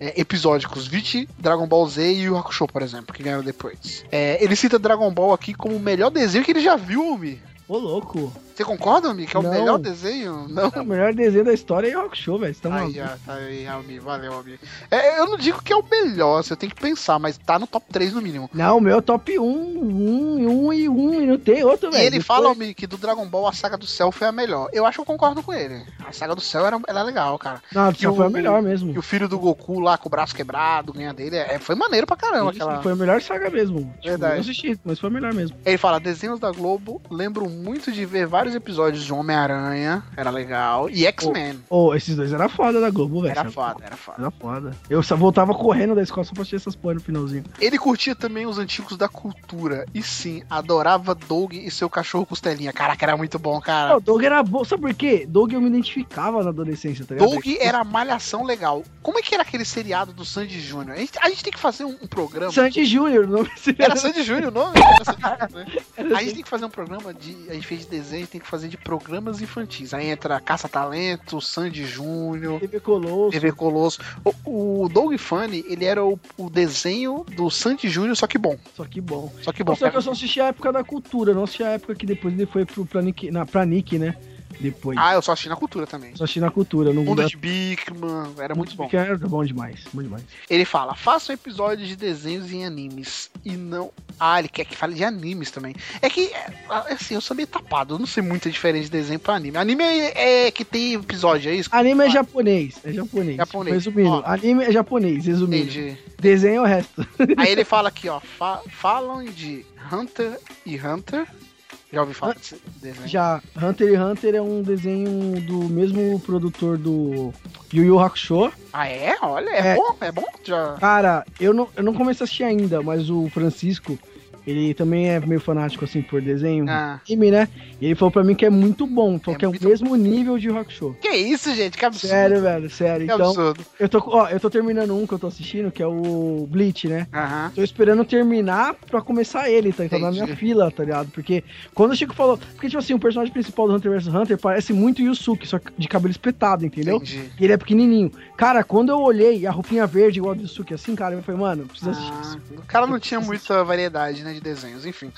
é, episódicos. Vite Dragon Ball Z e o Hakusho, por exemplo, que ganharam depois. É, ele cita Dragon Ball aqui como o melhor desenho que ele já viu, Almi. Ô, louco. Você concorda, Almi, que é o Não. melhor desenho? Não. O melhor desenho da história é o Rock Show, velho. Você tá Aí, maluco? ó, tá aí, Almi, valeu, Almi. É, eu não digo que é o melhor, você tem que pensar, mas tá no top 3 no mínimo. Não, o meu é top 1, 1, 1 e 1, e não tem outro, E velho. ele Depois- fala, Almi, que do Dragon Ball a saga do céu foi a melhor. Eu acho que eu concordo com ele. A saga do céu era, era legal, cara. Não, E só foi a melhor mesmo. E o filho do Goku lá com o braço quebrado, ganha dele, é, foi maneiro pra caramba Isso, aquela. Foi a melhor saga mesmo. Tipo, Verdade. Eu assisti, mas foi a melhor mesmo. Ele fala, desenhos da Globo, lembro muito de ver vários episódios de Homem-Aranha, era legal, e X-Men, Ô, esses dois era foda da Globo, velho. era foda, era foda. Era foda. Eu só voltava correndo da escola só pra assistir essas porra no finalzinho. Ele curtia também os antigos da cultura, e sim, adorava Doug e seu cachorro costelinha. Caraca, era muito bom, cara. Não, Doug era bom. Sabe por quê? Doug eu me identificava na adolescência, tá ligado? Doug era a malhação legal. Como é que era aquele seriado do Sandy Júnior? A gente, a gente tem que fazer um, um programa. Sandy Júnior, o nome Era Sandy Júnior o nome? Era Sandy Júnior, né? A gente tem que fazer um programa de. A gente fez de desenho, tem que fazer de programas infantis. Aí entra Caça Talento, Sandy Júnior. TV Colosso. TV Colosso. O, o Doug Funny, ele era o, o desenho do Sandy Júnior, só que bom. Só que bom. Só que bom. Só que eu só assisti a época da cultura, não assisti a época que depois ele foi pro, pra, Nick, na, pra Nick, né? Depois. Ah, eu só assisti na cultura também. Só assisti na cultura, não Mundo de Bigman, era muito bom. Que era bom demais, bom demais. Ele fala, façam episódios de desenhos em animes. E não. Ah, ele quer que fale de animes também. É que, é, assim, eu sou meio tapado. Eu não sei muito a diferença de desenho pra anime. Anime é, é que tem episódio, é isso? Anime é japonês, é japonês. Japonês. Resumindo, Ó. anime é japonês, resumindo. Entendi. Desenho é o resto. Aí ele fala aqui, ó. fa- falam de Hunter e Hunter. Já ouvi falar desse desenho? Já, Hunter x Hunter é um desenho do mesmo produtor do Yu Yu Hakusho. Ah, é? Olha, é, É. bom, é bom? Já. Cara, eu não, eu não comecei a assistir ainda, mas o Francisco, ele também é meio fanático, assim, por desenho, Ah. anime, né? E ele falou pra mim que é muito bom, falou É que é o mesmo nível de Rock Show. Que isso, gente? Que absurdo. Sério, velho, sério. Que Então, absurdo. eu tô, ó, eu tô terminando um que eu tô assistindo, que é o Bleach, né? Aham. Tô esperando terminar pra começar ele, tá? Então na minha fila, tá ligado? Porque quando o Chico falou. Porque, tipo assim, o personagem principal do Hunter vs Hunter parece muito Yusuke, só que de cabelo espetado, entendeu? Entendi. E ele é pequenininho. Cara, quando eu olhei a roupinha verde igual a do Yusuke assim, cara, eu falei, mano, precisa assistir Ah, isso. o cara não tinha muita variedade né, de desenhos, enfim.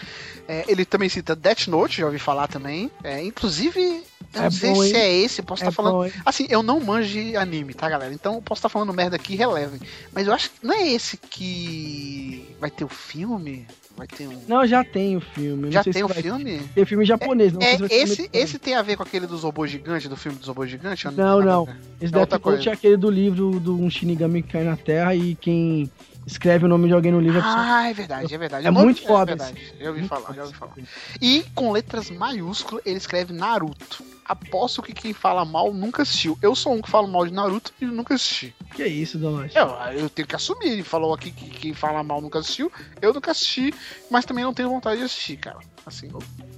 É, ele também cita Death Note, já ouvi falar também. É, inclusive, eu É não sei bom, se é esse, posso É estar falando. bom? Assim, eu não manjo de anime, tá, galera? Então posso estar falando merda aqui, relevem. Mas eu acho que não é esse que vai ter o filme? Vai ter um. Não, já tem o filme. Já não sei tem se o vai- filme? Tem filme japonês, não sei É, se esse, esse tem a ver com aquele dos robôs gigantes, do filme dos robôs gigantes? Não, nada a não. ver. Esse É Death Note é aquele do livro do um Shinigami que cai na Terra e quem escreve o nome de alguém no livro é. Ah, é verdade, é verdade. É nome- muito foda É verdade, já ouvi Muito falar, já ouvi falar. E com letras maiúsculas ele escreve Naruto. Aposto que quem fala mal nunca assistiu. Eu sou um que fala mal de Naruto e nunca assisti. Que é isso, Donote? Eu, eu tenho que assumir. Ele falou aqui que quem fala mal nunca assistiu. Eu nunca assisti, mas também não tenho vontade de assistir, cara. Assim.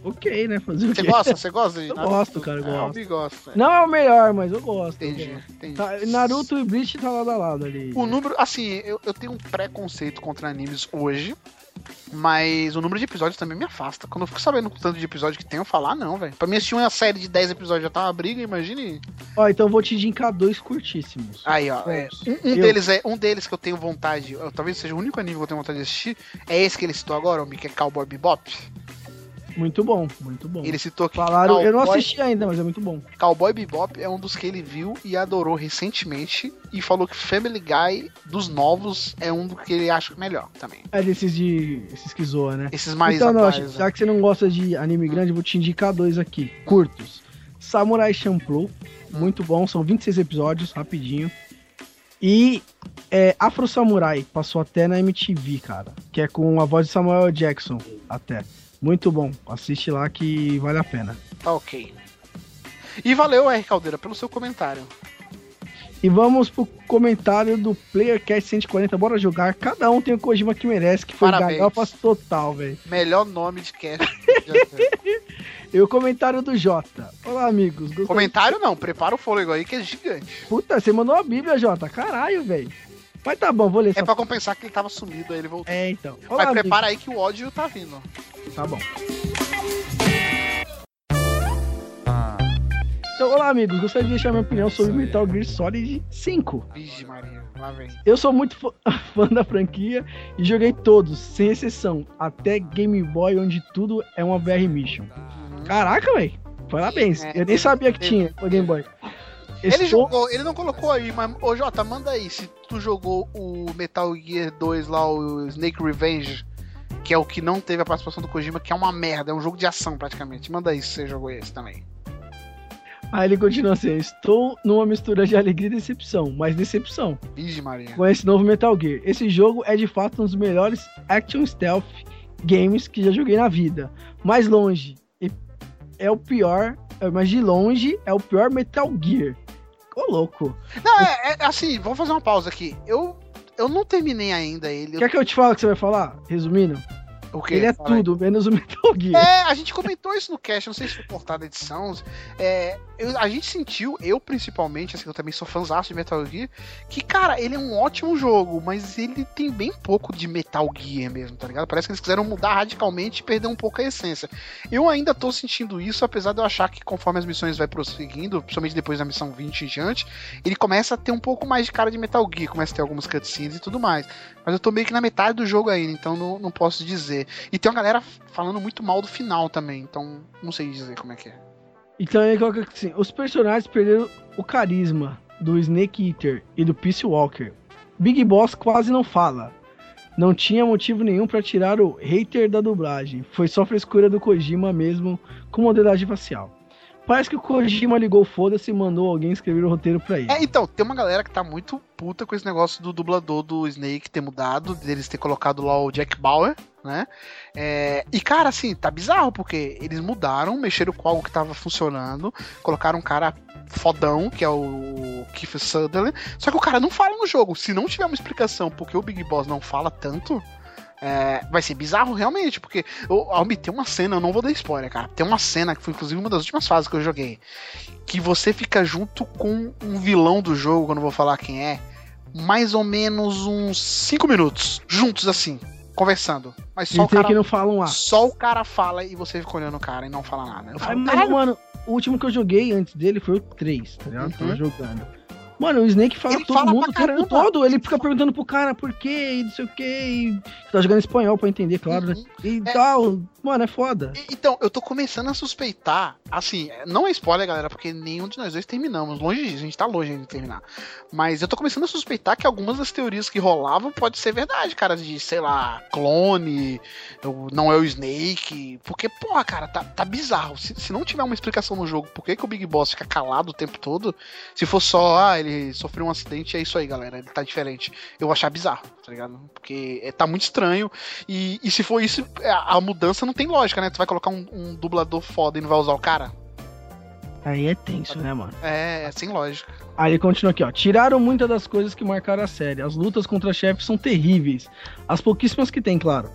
Ok, né? Fazer Você gosta? Você gosta de Eu Naruto? gosto, cara, eu É, gosto. Eu gosto. é. Não é o melhor, mas eu gosto. eu Entendi, gosto. entendi. Tá, Naruto e Bleach tá lado a lado ali. O número, assim, eu, eu tenho um preconceito contra animes hoje, mas o número de episódios também me afasta. Quando eu fico sabendo o tanto de episódio que tem, eu falo, ah, não, velho. Pra mim assistir uma série de 10 episódios já tá uma briga, imagine. Ó, então eu vou te indicar dois curtíssimos. Aí, ó. é, um, um Eu- deles é um deles que eu tenho vontade, eu- talvez seja o único anime que eu tenho vontade de assistir, é esse que ele citou agora, o que é Cowboy Bebop. Muito bom, muito bom. Ele citou que Falaram, eu não Cowboy- assisti ainda, mas é muito bom. Cowboy Bebop é um dos que ele viu e adorou recentemente e falou que Family Guy dos novos é um do que ele acha melhor também. É desses de. esses que zoa, né? Esses mais então, não, né? já que você não gosta de anime grande, eu vou te indicar dois aqui, curtos. Samurai Champloo, muito bom, são 26 episódios, rapidinho. E é, Afro Samurai, passou até na MTV, cara. Que é com a voz de Samuel Jackson, até. Muito bom, assiste lá que vale a pena. Tá ok. E valeu, R. Caldeira, pelo seu comentário. E vamos pro comentário do PlayerCast 140, bora jogar. Cada um tem o Kojima que merece, que foi Parabéns. galhopas total, velho. Melhor nome de cast. E o comentário do Jota. Olá, amigos. Comentário não, prepara o fôlego aí que é gigante. Puta, você mandou a Bíblia, Jota. Caralho, velho. Mas tá bom, vou ler. É pra compensar que ele tava sumido, aí ele voltou. É, então. Olá, Mas prepara aí que o ódio tá vindo. Tá bom. Então, olá, amigos. Gostaria de deixar minha opinião sobre Metal Gear Solid 5. Vixe, Maria, lá vem. Eu sou muito fã- fã da franquia e joguei todos, sem exceção, até Game Boy, onde tudo é uma VR Mission. Caraca, velho. Parabéns. É, Eu nem sabia que tinha o Game Boy. Ele Estou- jogou, ele não colocou aí, mas. Ô Jota, manda aí. Se tu jogou o Metal Gear 2 lá, o Snake Revenge, que é o que não teve a participação do Kojima, que é uma merda, é um jogo de ação praticamente. Manda aí se você jogou esse também. Aí ele continua assim: Estou numa mistura de alegria e decepção, mas decepção. Vixe, Maria. com esse novo Metal Gear. Esse jogo é de fato um dos melhores action stealth games que já joguei na vida. Mais longe, é o pior, é, mas de longe é o pior Metal Gear. Ô louco. Não, é, é assim, vamos fazer uma pausa aqui. Eu, eu não terminei ainda ele. Quer que eu te fale o que você vai falar? Resumindo, ele é Fala aí. tudo, menos o Metal Gear. É, a gente comentou isso no cast, não sei se foi cortada a edição. É, eu- a gente sentiu, eu principalmente, assim, eu também sou fãzaço de Metal Gear, que, cara, ele é um ótimo jogo, mas ele tem bem pouco de Metal Gear mesmo, tá ligado? Parece que eles quiseram mudar radicalmente e perder um pouco a essência. Eu ainda tô sentindo isso, apesar de eu achar que conforme as missões vai prosseguindo, principalmente depois da missão 20 em diante, ele começa a ter um pouco mais de cara de Metal Gear, começa a ter algumas cutscenes e tudo mais. Mas eu tô meio que na metade do jogo ainda, então não, não posso dizer. E tem uma galera falando muito mal do final também, então não sei dizer como é que é. Então ele coloca assim: os personagens perderam o carisma do Snake Eater e do Peace Walker. Big Boss quase não fala. Não tinha motivo nenhum pra tirar o hater da dublagem. Foi só frescura do Kojima mesmo com modelagem facial. Parece que o Kojima ligou foda-se e mandou alguém escrever o roteiro pra ele. É, então, tem uma galera que tá muito puta com esse negócio do dublador do Snake ter mudado, deles ter colocado lá o Jack Bauer, né? É, e, cara, assim, tá bizarro, porque eles mudaram, mexeram com algo que tava funcionando, colocaram um cara fodão, que é o Keith Sutherland, só que o cara não fala no jogo. Se não tiver uma explicação porque o Big Boss não fala tanto, É, vai ser bizarro realmente, porque o Almi tem uma cena, eu não vou dar spoiler, cara. Tem uma cena que foi inclusive uma das últimas fases que eu joguei. Que você fica junto com um vilão do jogo, eu não vou falar quem é, mais ou menos uns 5 minutos, juntos assim, conversando. Mas só E o cara que não falam lá. só o cara fala e você fica olhando o cara e não fala nada. Eu Ai, falo, mas, "Caralho, mano, o último que eu joguei antes dele foi o 3, tá ligado? Uhum. Tava jogando. Mano, o Snake fala Ele todo fala mundo o tempo todo. Ele fica perguntando pro cara por quê e não sei o quê. E... Tá jogando espanhol pra entender, claro, né? E É. tal. Mano, é foda. Então, eu tô começando a suspeitar, assim, não é spoiler, galera, porque nenhum de nós dois terminamos, longe disso, a gente tá longe de terminar. Mas eu tô começando a suspeitar que algumas das teorias que rolavam pode ser verdade, cara, de, sei lá, clone, não é o Snake, porque, porra, cara, tá, tá bizarro. Se, se não tiver uma explicação no jogo, por que, que o Big Boss fica calado o tempo todo, se for só, ah, ele sofreu um acidente, é isso aí, galera, ele tá diferente. Eu vou achar bizarro, tá ligado? Porque é, tá muito estranho, e, e se for isso, a, a mudança não tem lógica, né? Tu vai colocar um, um dublador foda e não vai usar o cara? Aí é tenso, né, mano? É, é sem lógica. Aí ele continua aqui, ó. Tiraram muitas das coisas que marcaram a série. As lutas contra chefes são terríveis. As pouquíssimas que tem, claro.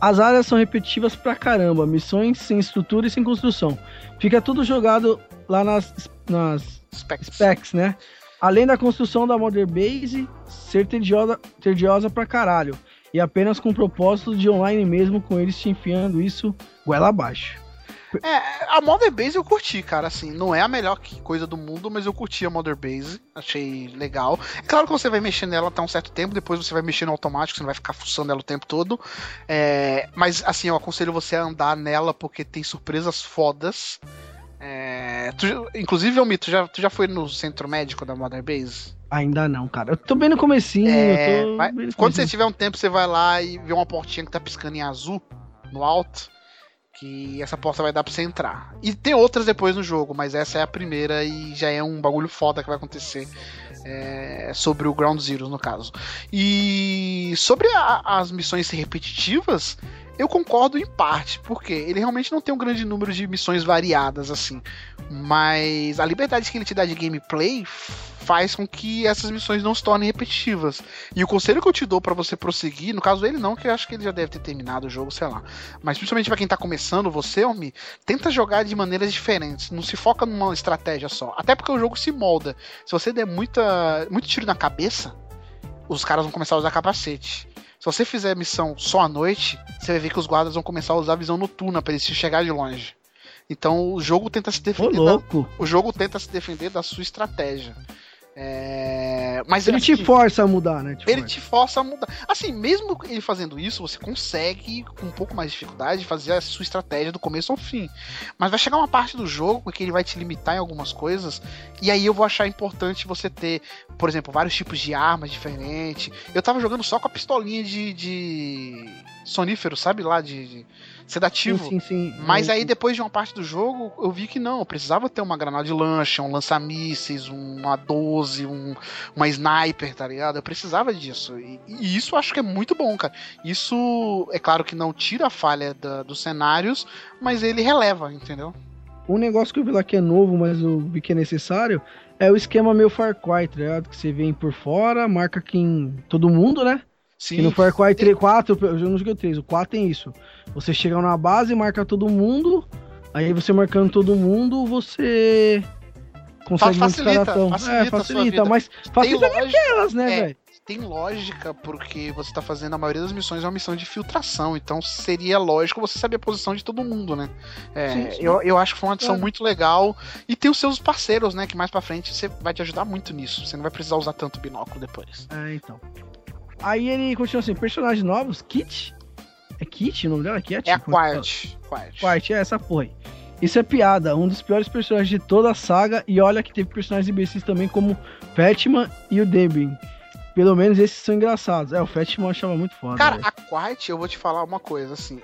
As áreas são repetitivas pra caramba. Missões sem estrutura e sem construção. Fica tudo jogado lá nas, nas Specs. specs, né? Além da construção da Mother Base ser tediosa, tediosa pra caralho. E apenas com propósito de online mesmo, com eles te enfiando isso goela abaixo. É, a Mother Base eu curti, cara, assim, não é a melhor coisa do mundo, mas eu curti a Mother Base, achei legal. É claro que você vai mexer nela até um certo tempo, depois você vai mexer no automático, você não vai ficar fuçando ela o tempo todo. É, mas, assim, eu aconselho você a andar nela porque tem surpresas fodas. É, tu- inclusive, Almir, tu já, tu já foi no centro médico da Mother Base? Ainda não, cara. Eu tô bem no comecinho. É, tô vai- no quando você tiver um tempo, você vai lá e vê uma portinha que tá piscando em azul no alto. Que essa porta vai dar pra você entrar. E tem outras depois no jogo, mas essa é a primeira e já é um bagulho foda que vai acontecer. é, sobre o Ground Zero, no caso. E sobre a- as missões repetitivas, eu concordo em parte, porque ele realmente não tem um grande número de missões variadas assim. Mas a liberdade que ele te dá de gameplay faz com que essas missões não se tornem repetitivas. E o conselho que eu te dou pra você prosseguir, no caso ele não, que eu acho que ele já deve ter terminado o jogo, sei lá. Mas principalmente pra quem tá começando, você, Almi, tenta jogar de maneiras diferentes. Não se foca numa estratégia só. Até porque o jogo se molda. Se você der muita, muito tiro na cabeça, os caras vão começar a usar capacete. Se você fizer missão só à noite, você vai ver que os guardas vão começar a usar visão noturna pra eles te chegar de longe. Então o jogo tenta se Ô, defender. da- louco. o jogo tenta se defender da sua estratégia. É, Mas Ele te assim, força a mudar, né? Te ele força. te força a mudar. Assim, mesmo ele fazendo isso, você consegue, com um pouco mais de dificuldade, fazer a sua estratégia do começo ao fim. Mas vai chegar uma parte do jogo que ele vai te limitar em algumas coisas, e aí eu vou achar importante você ter, por exemplo, vários tipos de armas diferentes. Eu tava jogando só com a pistolinha de, de sonífero, sabe lá, de, de sedativo. Sim, sim, sim. Mas aí, depois de uma parte do jogo, eu vi que não, eu precisava ter uma granada de lancha, um lança-mísseis, uma 12, um, uma sniper, tá ligado? Eu precisava disso. E, e isso eu acho que é muito bom, cara. Isso, é claro que não tira a falha da- dos cenários, mas ele releva, entendeu? Um negócio que eu vi lá que é novo, mas eu vi que é necessário, é o esquema meio Far Cry, tá ligado? Que você vem por fora, marca quem. Todo mundo, né? Sim. Que no Far Cry 3, 4, eu não joguei o 3, o 4 tem isso. Você chega numa base, marca todo mundo, aí você marcando todo mundo, você consegue facilita, facilita É, a sua facilita, mas facilita lógica, naquelas, né, é, velho? tem lógica porque você tá fazendo a maioria das missões é uma missão de filtração, então seria lógico você saber a posição de todo mundo, né? É, Sim, sim. Eu, eu acho que foi uma adição Claro. muito legal e tem os seus parceiros, né? Que mais pra frente você vai te ajudar muito nisso. Você não vai precisar usar tanto binóculo depois. É, então. Aí ele continua assim, personagens novos, Kit. É Kit o nome dela? Cat? É a que fala? Quart. Quart. Quart, é essa porra aí. Isso é piada, um dos piores personagens de toda a saga, e olha que teve personagens imbecis também, como Fatman e o Debin. Pelo menos esses são engraçados. É, o Fatman eu achava muito foda. Cara, velho. a Quart, eu vou te falar uma coisa, assim.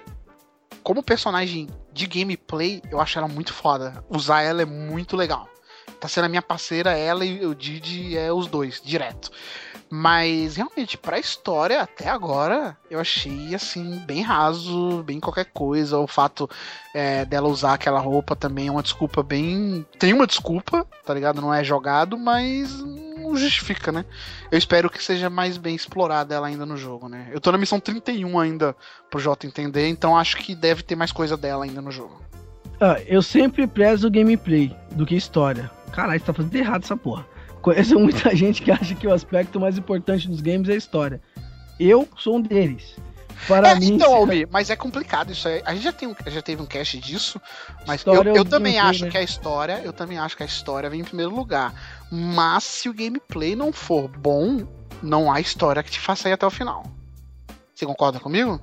Como personagem de gameplay, eu acho ela muito foda. Usar ela é muito legal. Tá sendo a minha parceira, ela e o Didi é os dois, direto. Mas realmente, pra história, até agora, eu achei assim, bem raso, bem qualquer coisa. O fato é, dela usar aquela roupa também é uma desculpa bem. Tem uma desculpa, tá ligado? Não é jogado, mas não justifica, né? Eu espero que seja mais bem explorada ela ainda no jogo, né? Eu tô na missão 31 ainda pro Jota entender, então acho que deve ter mais coisa dela ainda no jogo. Ah, eu sempre prezo o gameplay do que história. Caralho, você tá fazendo errado essa porra. Conheço muita gente que acha que o aspecto mais importante dos games é a história. Eu sou um deles. Para É, mim, então, Almi, mas é complicado isso aí. A gente já, tem um- já teve um cast disso, mas eu, História é o eu também acho né? que a história, eu também acho que a história vem em primeiro lugar. Mas se o gameplay não for bom, não há história que te faça ir até o final. Você concorda comigo?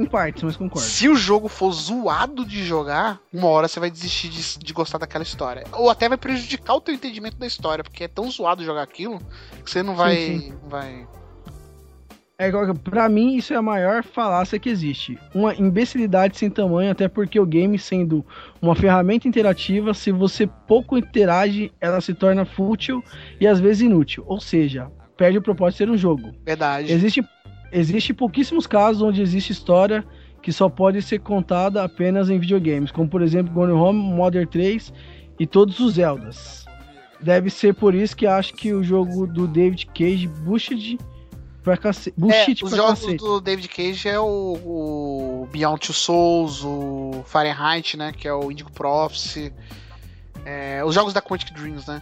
Em partes, mas concordo. Se o jogo for zoado de jogar, uma hora você vai desistir de, de gostar daquela história. Ou até vai prejudicar o teu entendimento da história, porque é tão zoado jogar aquilo que você não vai. sim. não vai... É pra mim isso é a maior falácia que existe. Uma imbecilidade sem tamanho, até porque o game sendo uma ferramenta interativa, se você pouco interage, ela se torna fútil e às vezes inútil. Ou seja, perde o propósito de ser um jogo. Verdade. Existe, existe pouquíssimos casos onde existe história que só pode ser contada apenas em videogames, como por exemplo Gone Home, Modern 3 e todos os Zeldas. Deve ser por isso que acho que o jogo do David Cage bullshit pra cacete. É, os jogos cacete. do David Cage é o, o Beyond Two Souls, o Fahrenheit, né? Que é o Indigo Prophecy. É, os jogos da Quantic Dreams, né?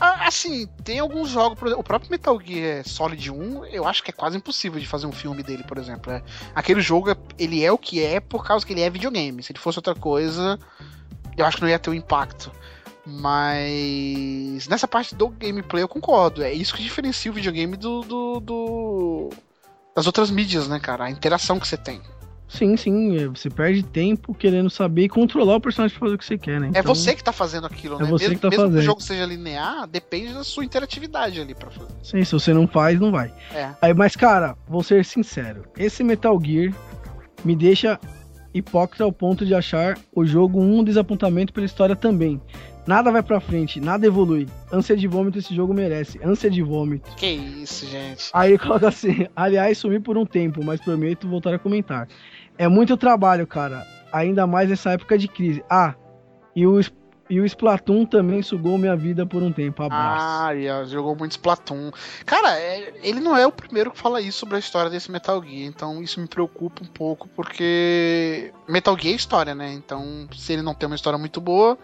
Ah, assim, tem alguns jogos, por exemplo, o próprio Metal Gear Solid 1, eu acho que é quase impossível de fazer um filme dele, por exemplo. é. Aquele jogo, ele é o que é por causa que ele é videogame. Se ele fosse outra coisa, eu acho que não ia ter o impacto. Mas nessa parte do gameplay eu concordo. É isso que diferencia o videogame do, do- do- das outras mídias, né, cara? A interação que você tem. Sim, sim, é, você perde tempo querendo saber e controlar o personagem pra fazer o que você quer, né? É Então, você que tá fazendo aquilo, é né? você mesmo que tá mesmo que o fazendo. jogo seja linear, depende da sua interatividade ali pra fazer. Sim, se você não faz, não vai. É. Aí, mas, cara, vou ser sincero. Esse Metal Gear me deixa hipócrita ao ponto de achar o jogo um desapontamento pela história também. Nada vai pra frente, nada evolui. Ânsia de vômito esse jogo merece. Ânsia de vômito. Que isso, gente. Aí coloca assim: aliás, sumi por um tempo, mas prometo voltar a comentar. É muito trabalho, cara. Ainda mais nessa época de crise. Ah, e o, e o Splatoon também sugou minha vida por um tempo. Abraço. Ah, jogou muito Splatoon. Cara, é- ele não é o primeiro que fala isso sobre a história desse Metal Gear, então isso me preocupa um pouco, porque Metal Gear é história, né? Então, se ele não tem uma história muito boa,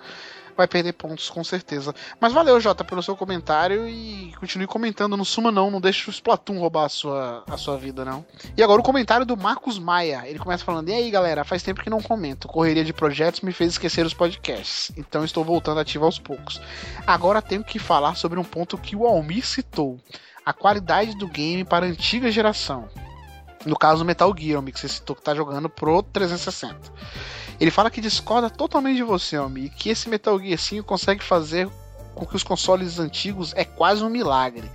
vai perder pontos com certeza. Mas valeu, Jota, pelo seu comentário e continue comentando. Não suma, não, não deixe o Splatoon roubar a sua, a sua vida, não. E agora o comentário do Marcos Maia. Ele começa falando: E aí, galera, faz tempo que não comento. Correria de projetos me fez esquecer os podcasts. Então estou voltando ativo aos poucos. Agora tenho que falar sobre um ponto que o Almir citou: a qualidade do game para a antiga geração. No caso, Metal Gear, que você citou que tá jogando pro 360. Ele fala que discorda totalmente de você, Almir, e que esse Metal Gear 5 consegue fazer com que os consoles antigos é quase um milagre.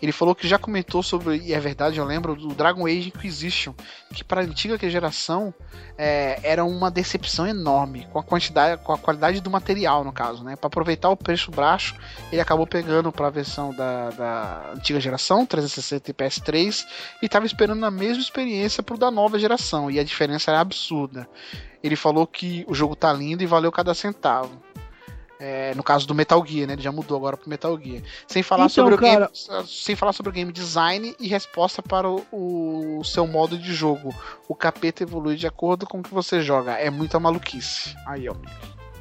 Ele falou que já comentou sobre, e é verdade, eu lembro, do Dragon Age Inquisition, que para a antiga geração é, era uma decepção enorme com a quantidade, com a qualidade do material, no caso, né? Para aproveitar o preço baixo, ele acabou pegando para a versão da, da antiga geração, 360 e PS3, e estava esperando a mesma experiência pro da nova geração, e a diferença era absurda. Ele falou que o jogo tá lindo e valeu cada centavo. É, no caso do Metal Gear, né? Ele já mudou agora pro Metal Gear. Sem falar, Então, sobre, o cara- game, sem falar sobre o game design e resposta para o, o seu modo de jogo. O capeta evolui de acordo com o que você joga. É muita maluquice. Aí, ó.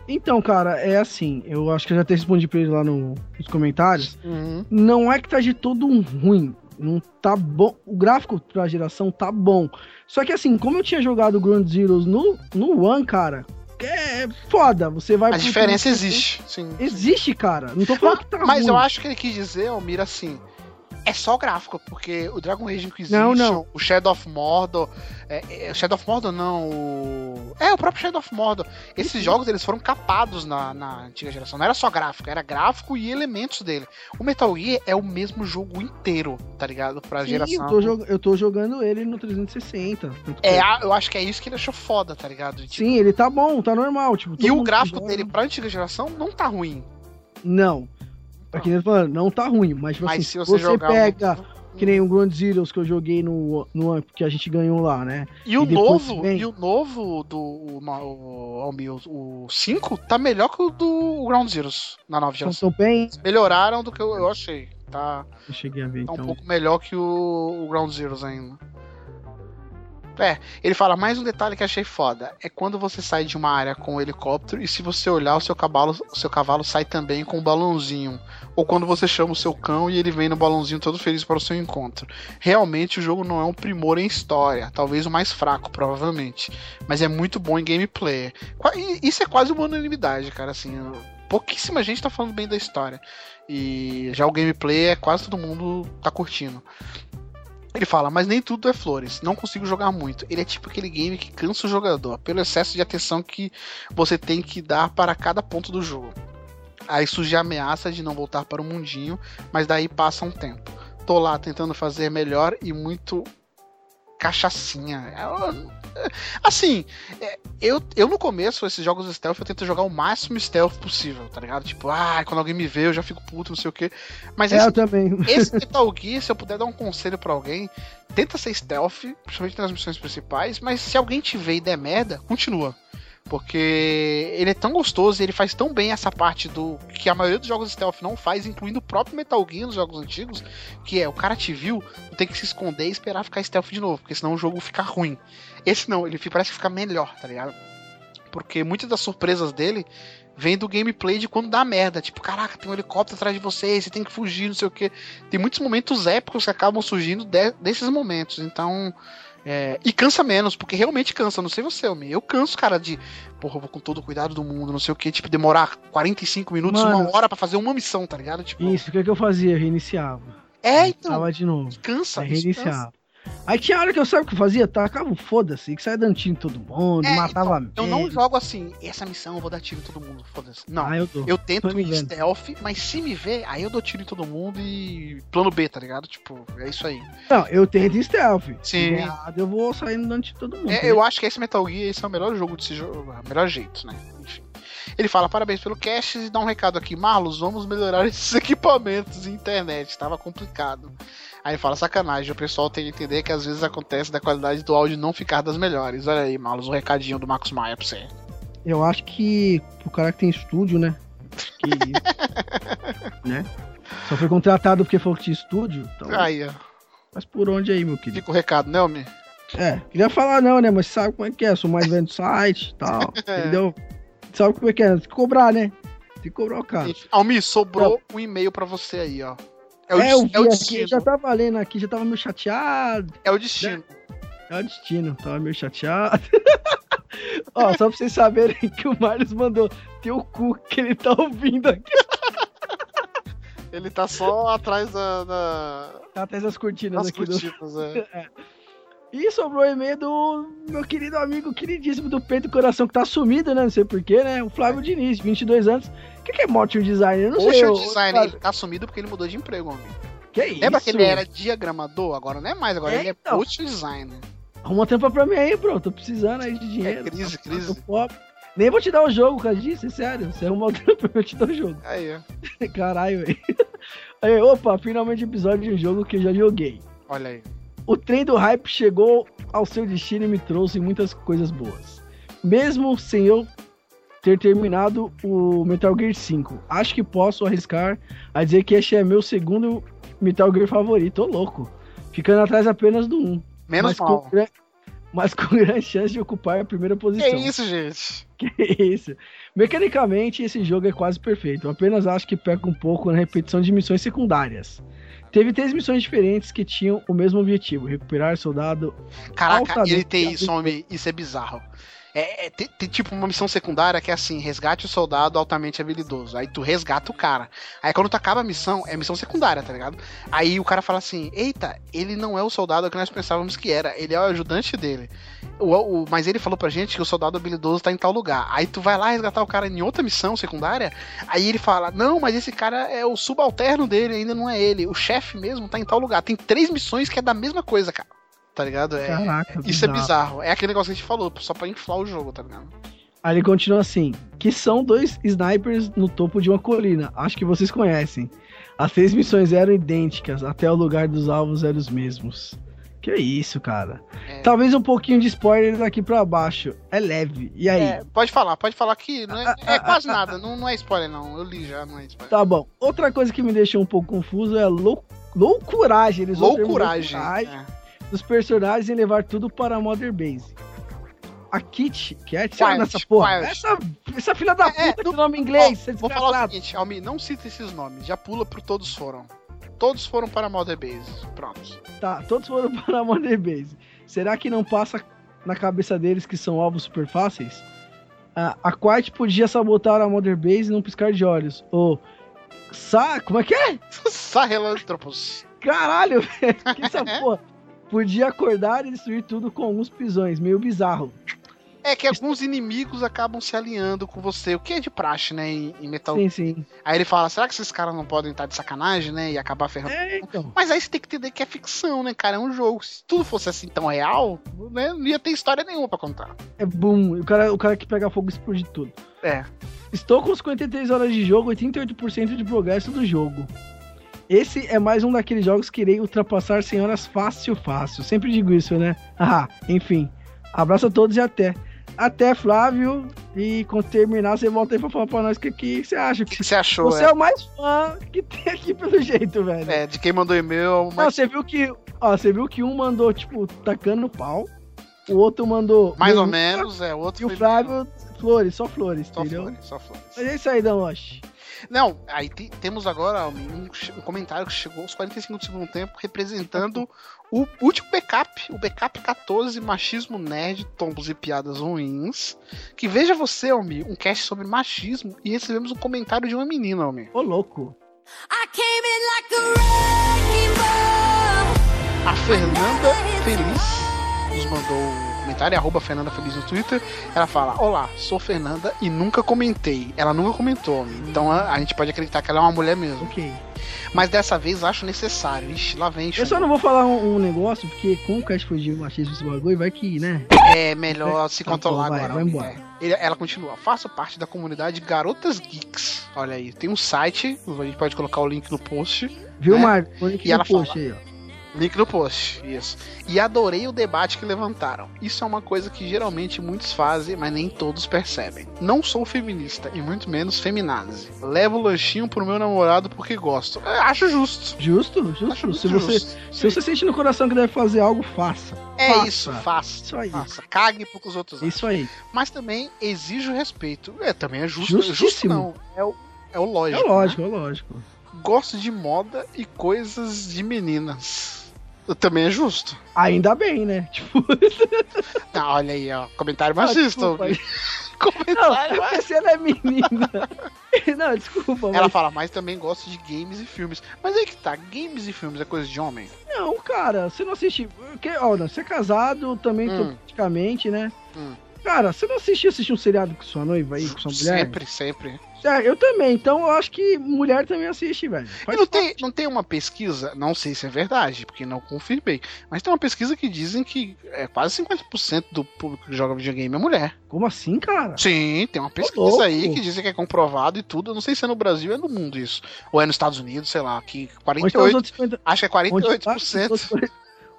Então, cara, é assim. Eu acho que eu já até respondi pra ele lá no- nos comentários. Uhum. Não é que tá de todo um ruim. Não tá bom. O gráfico pra geração tá bom. Só que assim, como eu tinha jogado o Ground Zeroes no, no One, cara, é foda. Você vai A diferença 360. existe, sim. Existe, cara. Não tô falando que tá Mas ruim. eu acho que ele quis dizer, Almir, assim. É só gráfico, porque o Dragon Age Inquisition, Não, não. o Shadow of Mordor. É, é, o Shadow of Mordor não, o. É, o próprio Shadow of Mordor. Esses jogos eles foram capados na, na antiga geração. Não era só gráfico, era gráfico e elementos dele. O Metal Gear é o mesmo jogo inteiro, tá ligado? Pra Sim, geração. eu, tô jog- eu tô jogando ele no 360. tanto que- É, a- eu acho que é isso que ele achou foda, tá ligado? Tipo, Sim, ele tá bom, tá normal. Tipo, e o gráfico joga- dele pra antiga geração não tá ruim. Não. Aqui ele falando, não tá ruim, mas, tipo Mas assim, se você você, jogar um- pega Que nem o Ground Zeroes que eu joguei no, no que a gente ganhou lá, né? E o E depois novo, vem- e o novo do o, o, Almir, o 5 tá melhor que o do Ground Zeroes na nova Então, geração. tô bem. Melhoraram do que eu, eu achei. Tá, Eu cheguei a ver, tá um então. pouco melhor que o, o Ground Zeroes ainda. É, ele fala, mais um detalhe que achei foda. É quando você sai de uma área com o helicóptero e se você olhar, o seu cavalo, o seu cavalo sai também com um balãozinho. Ou quando você chama o seu cão e ele vem no balãozinho todo feliz para o seu encontro. Realmente o jogo não é um primor em história, talvez o mais fraco, provavelmente. Mas é muito bom em gameplay. Isso é quase uma unanimidade, cara, assim. Pouquíssima gente tá falando bem da história. E já o gameplay é quase todo mundo tá curtindo. Ele fala, mas nem tudo é flores. Não consigo jogar muito. Ele é tipo aquele game que cansa o jogador, pelo excesso de atenção que você tem que dar para cada ponto do jogo. Aí surge a ameaça de não voltar para o mundinho, mas daí passa um tempo. Tô lá tentando fazer melhor e muito cachaçinha. Eu- Assim, é, eu, eu no começo, esses jogos stealth, eu tento jogar o máximo stealth possível, tá ligado? Tipo, ah, quando alguém me vê, eu já fico puto, não sei o quê. Mas É, esse eu também. esse Metal Gear, se eu puder dar um conselho pra alguém, tenta ser stealth, principalmente nas missões principais, mas se alguém te vê e der merda, continua. Porque ele é tão gostoso e ele faz tão bem essa parte do que a maioria dos jogos stealth não faz, incluindo o próprio Metal Gear nos jogos antigos, que é o cara te viu, tem que se esconder e esperar ficar stealth de novo, porque senão o jogo fica ruim. Esse não, ele parece que fica melhor, tá ligado? Porque muitas das surpresas dele vem do gameplay de quando dá merda. Tipo, caraca, tem um helicóptero atrás de você, você tem que fugir, não sei o que. Tem muitos momentos épicos que acabam surgindo de- desses momentos. Então. É, e cansa menos, porque realmente cansa. Não sei você, Almir. Eu canso, cara, de. Porra, eu vou com todo o cuidado do mundo, não sei o que. Tipo, demorar 45 minutos, Mano. uma hora pra fazer uma missão, tá ligado? Tipo, Isso, o que, que eu fazia? Eu reiniciava. é, então. Tava de novo. Cansa, Aí cansa. Aí tinha hora que eu sabe o que eu fazia? Tacava um foda-se, que saia dando tiro em todo mundo, É, matava Eu não jogo assim, essa missão eu vou dar tiro em todo mundo, foda-se. Não. Ah, eu. Eu tento ir vendo. stealth, mas se me ver, aí eu dou tiro em todo mundo e plano B, tá ligado? Tipo, é isso aí. Não, eu tento stealth. Sim. Errado, eu vou saindo dando de todo mundo. É, eu acho que esse Metal Gear esse é o melhor jogo de se jogar, o melhor jeito, né? Ele fala, parabéns pelo cast e dá um recado aqui. Marlos, vamos melhorar esses equipamentos e internet, tava complicado. Aí ele fala, sacanagem, o pessoal tem que entender que às vezes acontece da qualidade do áudio não ficar das melhores. Olha aí, Marlos, o recadinho do Marcos Maia pra você. Eu acho que o cara que tem estúdio, né? Que... né? Só foi contratado porque falou que tinha estúdio. Então, Aí, ó. Mas por onde aí, meu querido? Fica o recado, né, Almir? É, queria falar não, né? Mas sabe como é que é? Sou mais velho do site e tal. É. Entendeu? Sabe como é que é? Tem que cobrar, né? Tem que cobrar o cara. Almir, sobrou um e-mail pra você aí, ó. É o, É, eu é o aqui, destino. já tava lendo aqui, já tava meio chateado. É o destino. É o destino, tava meio chateado. Ó, só pra vocês saberem que o Marlos mandou teu cu que ele tá ouvindo aqui. Ele tá só atrás da, da- Tá atrás das cortinas das aqui do. cortinas, é. E sobrou o e-mail do meu querido amigo, queridíssimo do peito e coração, que tá sumido, né? Não sei porquê, né? O Flávio Diniz, 22 anos. O que, que é motion design? Eu não sei. Motion ô- design, Flávio, ele tá sumido porque ele mudou de emprego, homem. Que isso? Lembra que ele era diagramador? Agora não é mais, agora É, ele é então. motion designer. Arruma tampa pra mim aí, bro. Tô precisando aí de dinheiro. É crise, Tô crise. pobre. Nem vou te dar o jogo por causa disso, é sério. Você arrumar o tampa, eu te dou o jogo. Aí, ó. Caralho, velho. Aí, opa, finalmente episódio de um jogo que eu já joguei. Olha aí. O trem do hype chegou ao seu destino e me trouxe muitas coisas boas. Mesmo sem eu ter terminado o Metal Gear 5, acho que posso arriscar a dizer que este é meu segundo Metal Gear favorito, ô louco. Ficando atrás apenas do 1. Menos mas mal. Com, mas com grande chance de ocupar a primeira Que posição. isso, gente? Que isso. Mecanicamente, esse jogo é quase perfeito. Eu apenas acho que peca um pouco na repetição de missões secundárias. Teve três missões diferentes que tinham o mesmo objetivo: recuperar soldado. Caraca, ele tem isso, homem. Isso é bizarro. É, é, tem, tem tipo uma missão secundária que é assim: resgate o soldado altamente habilidoso. Aí tu resgata o cara. Aí quando tu acaba a missão, é missão secundária, tá ligado? Aí o cara fala assim: Eita, ele não é o soldado que nós pensávamos que era, ele é o ajudante dele. O, o- mas ele falou pra gente que o soldado habilidoso tá em tal lugar. Aí tu vai lá resgatar o cara em outra missão secundária. Aí ele fala: Não, mas esse cara é o subalterno dele, ainda não é ele. O chefe mesmo tá em tal lugar. Tem três missões que é da mesma coisa, cara. Tá ligado? É, Caraca, isso é bizarro. É aquele negócio que a gente falou, só pra inflar o jogo, tá ligado? Aí ele continua assim: que são dois snipers no topo de uma colina. Acho que vocês conhecem. As seis missões eram idênticas, até o lugar dos alvos eram os mesmos. Que isso, cara. É. Talvez um pouquinho de spoiler daqui pra baixo. É leve. E aí? É, pode falar, pode falar que não é, Ah, é ah, quase ah, nada, não, não é spoiler não, eu li já, não é spoiler. Tá bom. Outra coisa que me deixou um pouco confuso é lou loucuragem. Eles Loucuragem. loucuragem é. Dos personagens em levar tudo para a Mother Base. A Kit, que é Quiet, nessa porra. quiet. Essa, essa filha da É, puta é, que nome inglês. Ó, vou falar o seguinte, Almi, não cita esses nomes, já pula pro todos foram. Todos foram para a Mother Base, pronto. Tá, todos foram para a Mother Base. Será que não passa na cabeça deles que são alvos super fáceis? A, a Quiet podia sabotar a Mother Base num piscar de olhos. Ou. Sa como é que é? Sahelanthropus. Caralho, velho. Que essa porra? Podia acordar e destruir tudo com alguns pisões. Meio bizarro. É que alguns inimigos acabam se alinhando com você, o que é de praxe, né, em, em Metal Sim, sim. Aí ele fala, será que esses caras não podem estar de sacanagem, né, e acabar ferrando? É, então. Mas aí você tem que entender que é ficção, né, cara, é um jogo. Se tudo fosse assim tão real, né, não ia ter história nenhuma pra contar. É boom. O cara, o cara que pega fogo explode tudo. É. Estou com 53 horas de jogo, 88% de progresso do jogo. Esse é mais um daqueles jogos que irei ultrapassar 100 horas fácil, fácil. Sempre digo isso, né? Ah, enfim. Abraço a todos e até. Até, Flávio. E quando terminar, você volta aí pra falar pra nós o que, que você acha. O que, você achou? Você é. o mais fã que tem aqui pelo jeito, velho. É, de quem mandou e-mail, Não, mas você viu que. Ó, você viu que um mandou, tipo, tacando pau. O outro mandou. mais ou menos, é, o outro E o Flávio, flores, só flores, só entendeu? flores, só flores. Mas é isso aí, Danoche. Não, aí te- temos agora um, um comentário que chegou aos 45 do segundo tempo, representando o último backup, o backup 14, machismo nerd, tombos e piadas ruins. Que veja você, Almi, um cast sobre machismo e recebemos um comentário de uma menina, Almi. Ô, louco. I came in like a. A Fernanda Feliz nos mandou um comentário, é arroba Fernanda Feliz no Twitter. Ela fala: Olá, sou Fernanda e nunca comentei. Ela nunca comentou, Almi. então a, a gente pode acreditar que ela é uma mulher mesmo. Ok. Mas dessa vez acho necessário. Ixi, lá vem. Eu só não vou falar um, um negócio, porque com o cast foi de machismo esse bagulho, vai que, né? É melhor se Tá controlar bom, vai, agora. vai embora. É. Ela continua. Faço parte da comunidade Garotas Geeks. Olha aí, tem um site, a gente pode colocar o link no post. Viu, É. Marco? Põe aqui E ela no post fala- aí, ó. Link no post, isso. E adorei o debate que levantaram. Isso é uma coisa que geralmente muitos fazem, mas nem todos percebem. Não sou feminista e muito menos feminazi. Levo o lanchinho pro meu namorado porque gosto. É, acho justo. Justo, Acho justo. muito Se você, justo. se você sente no coração que deve fazer algo, faça. É faça. isso, faça. Isso aí. Faça. Cague pro que os outros acham. Isso aí. Mas também exijo respeito. É, também é justo. Justo Justíssimo. não. É o, é o É lógico. lógico, né? é lógico. Gosto de moda e coisas de meninas. Também é justo. Ainda bem, né? Tipo, Ah, olha aí, ó. Comentário Ah, machista. não, comentário se ela é menina. não, desculpa, Ela mas. fala, mas também gosto de games e filmes. Mas aí que tá, games e filmes é coisa de homem? Não, cara, você não assiste. Porque, ó, não, você é casado também, Hum. praticamente, né? Hum. Cara, você não assiste assistir um seriado com sua noiva aí, com sua mulher? Sempre, sempre. É, eu também, então eu acho que mulher também assiste, velho. E não tem, não tem uma pesquisa, não sei se é verdade, porque não confirmei, mas tem uma pesquisa que dizem que é quase 50% do público que joga videogame é mulher. Como assim, cara? Sim, tem uma pesquisa louco. aí que dizem que é comprovado e tudo. Eu não sei se é no Brasil ou é no mundo isso. Ou é nos Estados Unidos, sei lá, que Onde tá os 48, outros 50... acho que é Onde tá, 48%.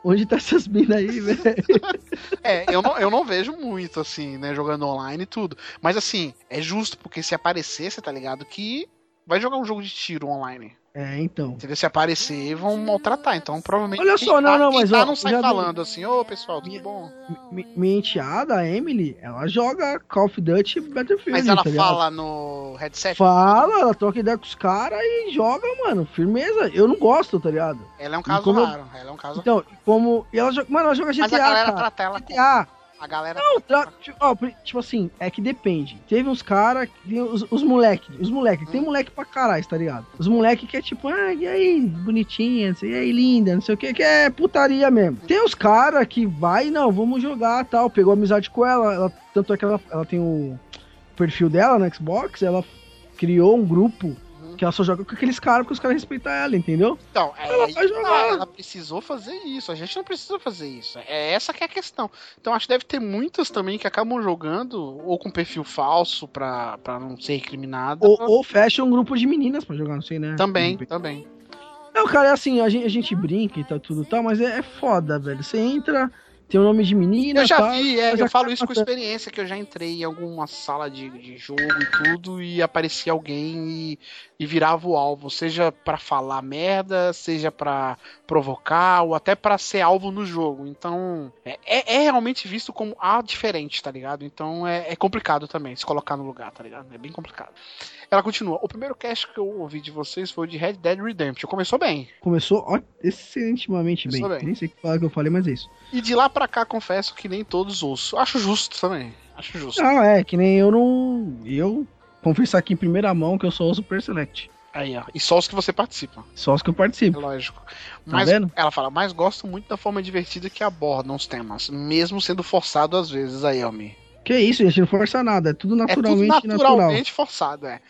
Onde tá essas minas aí, velho? É, eu não, eu não vejo muito, assim, né, jogando online e tudo. Mas assim, é justo, porque se aparecer, você tá ligado que vai jogar um jogo de tiro online. É, então. Entendeu? Se aparecer, vão maltratar. Então, provavelmente. Olha só, não, tá- não, mas, tá ó, não sai falando assim, ô pessoal, tudo bom? Mi- Minha enteada, a Emily, ela joga Call of Duty e Battlefield. Mas ela tá ligado? fala no headset. Fala, ela troca ideia com os caras e joga, mano, firmeza. Eu não gosto, tá ligado? Ela é um caso como raro. Ela é um caso Então, como. E ela joga. Mano, ela joga GTA. Mas a galera cara. trata ela como. A galera. Não, tra... tipo, ó, tipo assim, é que depende. Teve uns caras, os, os moleque, os moleque, tem moleque pra caralho, tá ligado? Os moleque que é tipo, ah, e aí, bonitinha, não sei, e aí, linda, não sei o que, que é putaria mesmo. Tem os caras que vai, não, vamos jogar tal, pegou amizade com ela, ela tanto é que ela, ela tem o perfil dela no Xbox, ela criou um grupo que ela só joga com aqueles caras porque os caras respeitam ela, entendeu? Então, é, Ela vai jogar. ela precisou fazer isso. A gente não precisa fazer isso. É essa que é a questão. Então acho que deve ter muitas também que acabam jogando ou com perfil falso pra, pra não ser recriminada. Ou, ou fecha um grupo de meninas pra jogar, não sei, né? Também, também. Não, cara, é assim, a gente, a gente brinca e tá tudo tal, mas é, é foda, velho. Você entra, tem o nome de menina. Eu já tal, vi, é, já eu falo isso com experiência, que eu já entrei em alguma sala de, de jogo e tudo, e aparecia alguém e, e virava o alvo, seja pra falar merda, seja pra provocar, ou até pra ser alvo no jogo. Então, é, é- é realmente visto como a diferente, tá ligado? Então é, é complicado também se colocar no lugar, tá ligado? É bem complicado. Ela continua. O primeiro cast que eu ouvi de vocês foi o de Red Dead Redemption. Começou bem. Começou ó, excelentemente bem. Começou bem. Nem sei o que eu falei, mas é isso. E de lá pra cá, confesso que nem todos ouço. Acho justo também. Acho justo. Não, é, que nem eu não. Eu confessar aqui em primeira mão que eu só uso Super Select. Aí, ó. E só os que você participa. Só os que eu É participo. lógico. Tá Mas vendo? ela fala, mas gosto muito da forma divertida que abordam os temas, mesmo sendo forçado às vezes, aí, Elmi. Que isso, gente, não força nada. É tudo É tudo naturalmente natural. naturalmente forçado, é.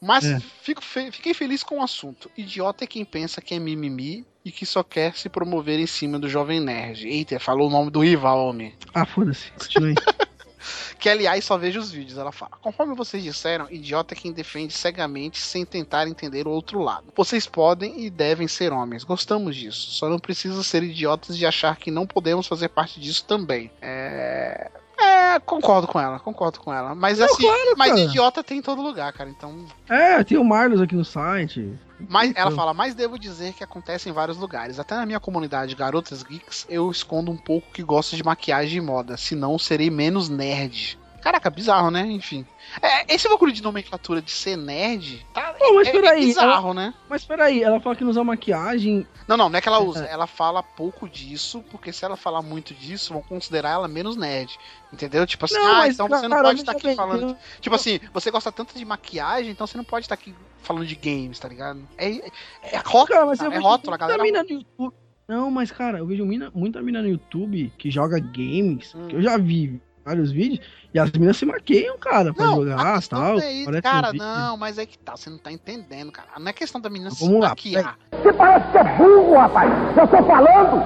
Mas É. fico fe- fiquei feliz com o assunto. Idiota é quem pensa que é mimimi e que só quer se promover em cima do jovem nerd. Eita, falou o nome do rival, homem. Ah, foda-se. Continue. Que aliás só vejo os vídeos. Ela fala: Conforme vocês disseram, idiota é quem defende cegamente sem tentar entender o outro lado. Vocês podem e devem ser homens. Gostamos disso. Só não precisa ser idiotas de achar que não podemos fazer parte disso também. É. É, concordo com ela, concordo com ela. Mas assim, claro, mas idiota tem em todo lugar, cara. Então. é, tem o Marlos aqui no site. Mas ela Então. fala, mas devo dizer que acontece em vários lugares. Até na minha comunidade Garotas Geeks, eu escondo um pouco que gosto de maquiagem e moda, senão serei menos nerd. Caraca, bizarro, né? Enfim. É, esse bagulho de nomenclatura de ser nerd, tá? Pô, mas é, peraí, é bizarro, né? Mas peraí, ela fala que não usa maquiagem. Não, não, não é que ela usa. Ela fala pouco disso, porque se ela falar muito disso, vão considerar ela menos nerd. Entendeu? Tipo assim, Não, ah, mas, então você não cara, pode estar veja aqui bem, falando. eu- Tipo assim, você gosta tanto de maquiagem, então você não pode estar aqui falando de games, tá ligado? É, é, é rótulo, Cara, mas cara, eu é rótulo, a muita galera. mina no YouTube. Não, mas cara, eu vejo mina- muita mina no YouTube que joga games, Hum. que eu já vi vários vídeos, e as minas se maqueiam, cara, pra Não, jogar e questão tal. é isso, cara, um não, mas é que tá, você não tá entendendo, cara. Não é questão da menina se lá, maquiar. Você parece que é burro, rapaz. Eu tô falando.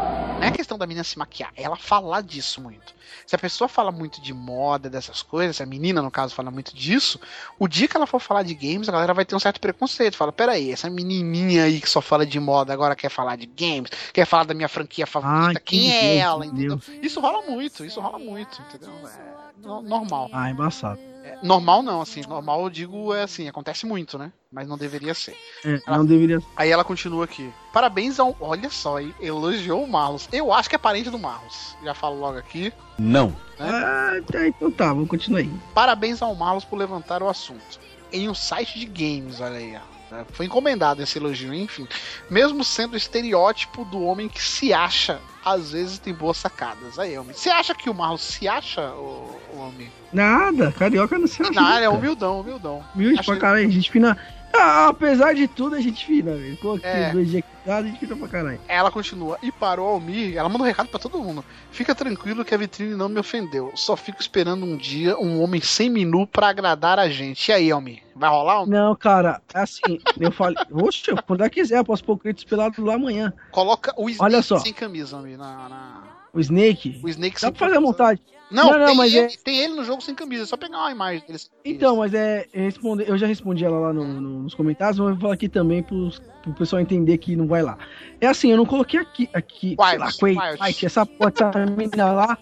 Não é questão da menina se maquiar, é ela falar disso muito. Se a pessoa fala muito de moda, dessas coisas, se a menina, no caso, fala muito disso, o dia que ela for falar de games, a galera vai ter um certo preconceito. Fala, peraí, essa menininha aí que só fala de moda agora quer falar de games, quer falar da minha franquia favorita, Ah, quem é entendeu, ela, entendeu. entendeu? Isso rola muito, isso rola muito, entendeu? É no- normal. Ah, embaçado. É, normal não, assim, normal eu digo é assim, acontece muito, né? Mas não deveria ser. É, não deveria. Aí ela continua aqui. Parabéns ao. Olha só, hein? elogiou o Marlos. Eu acho que é parente do Marlos. Já falo logo aqui. Não. Ah, tá, então tá, vamos continuar aí. Parabéns ao Marlos por levantar o assunto. Em um site de games, olha aí. ó. É, Foi encomendado esse elogio, enfim. Mesmo sendo o estereótipo do homem que se acha, às vezes tem boas sacadas. Aí, homem. Você acha que o Marlos se acha, o, homem? Nada, carioca não se acha. Ele é humildão, humildão. Humilde pra caralho, gente fina. Ah, apesar de tudo, a gente fina, velho. Aqui É. dois dias a gente fina pra caralho. Ela continua. E para o Almir, ela manda um recado pra todo mundo. Fica tranquilo que a vitrine não me ofendeu. Só fico esperando um dia um homem sem menu pra agradar a gente. E aí, Almir? Vai rolar? Almir? Não, cara, é assim, eu falei, oxe, quando é que quiser, eu posso pôr o Kratos pelado lá amanhã. Coloca o Snake Olha só. sem camisa, Almir. Na, na- O Snake, O Snake dá sem pra fazer a camisa. montagem. Não, Não, não, tem, mas ele, é- tem ele no jogo sem camisa. É só pegar uma imagem dele. Então, mas é, eu, respondi, eu já respondi ela lá no- no- nos comentários, mas eu vou falar aqui também pros, pro pessoal entender que não vai lá. É assim, eu não coloquei aqui, aqui sei lá, Wild. White, essa porta menina lá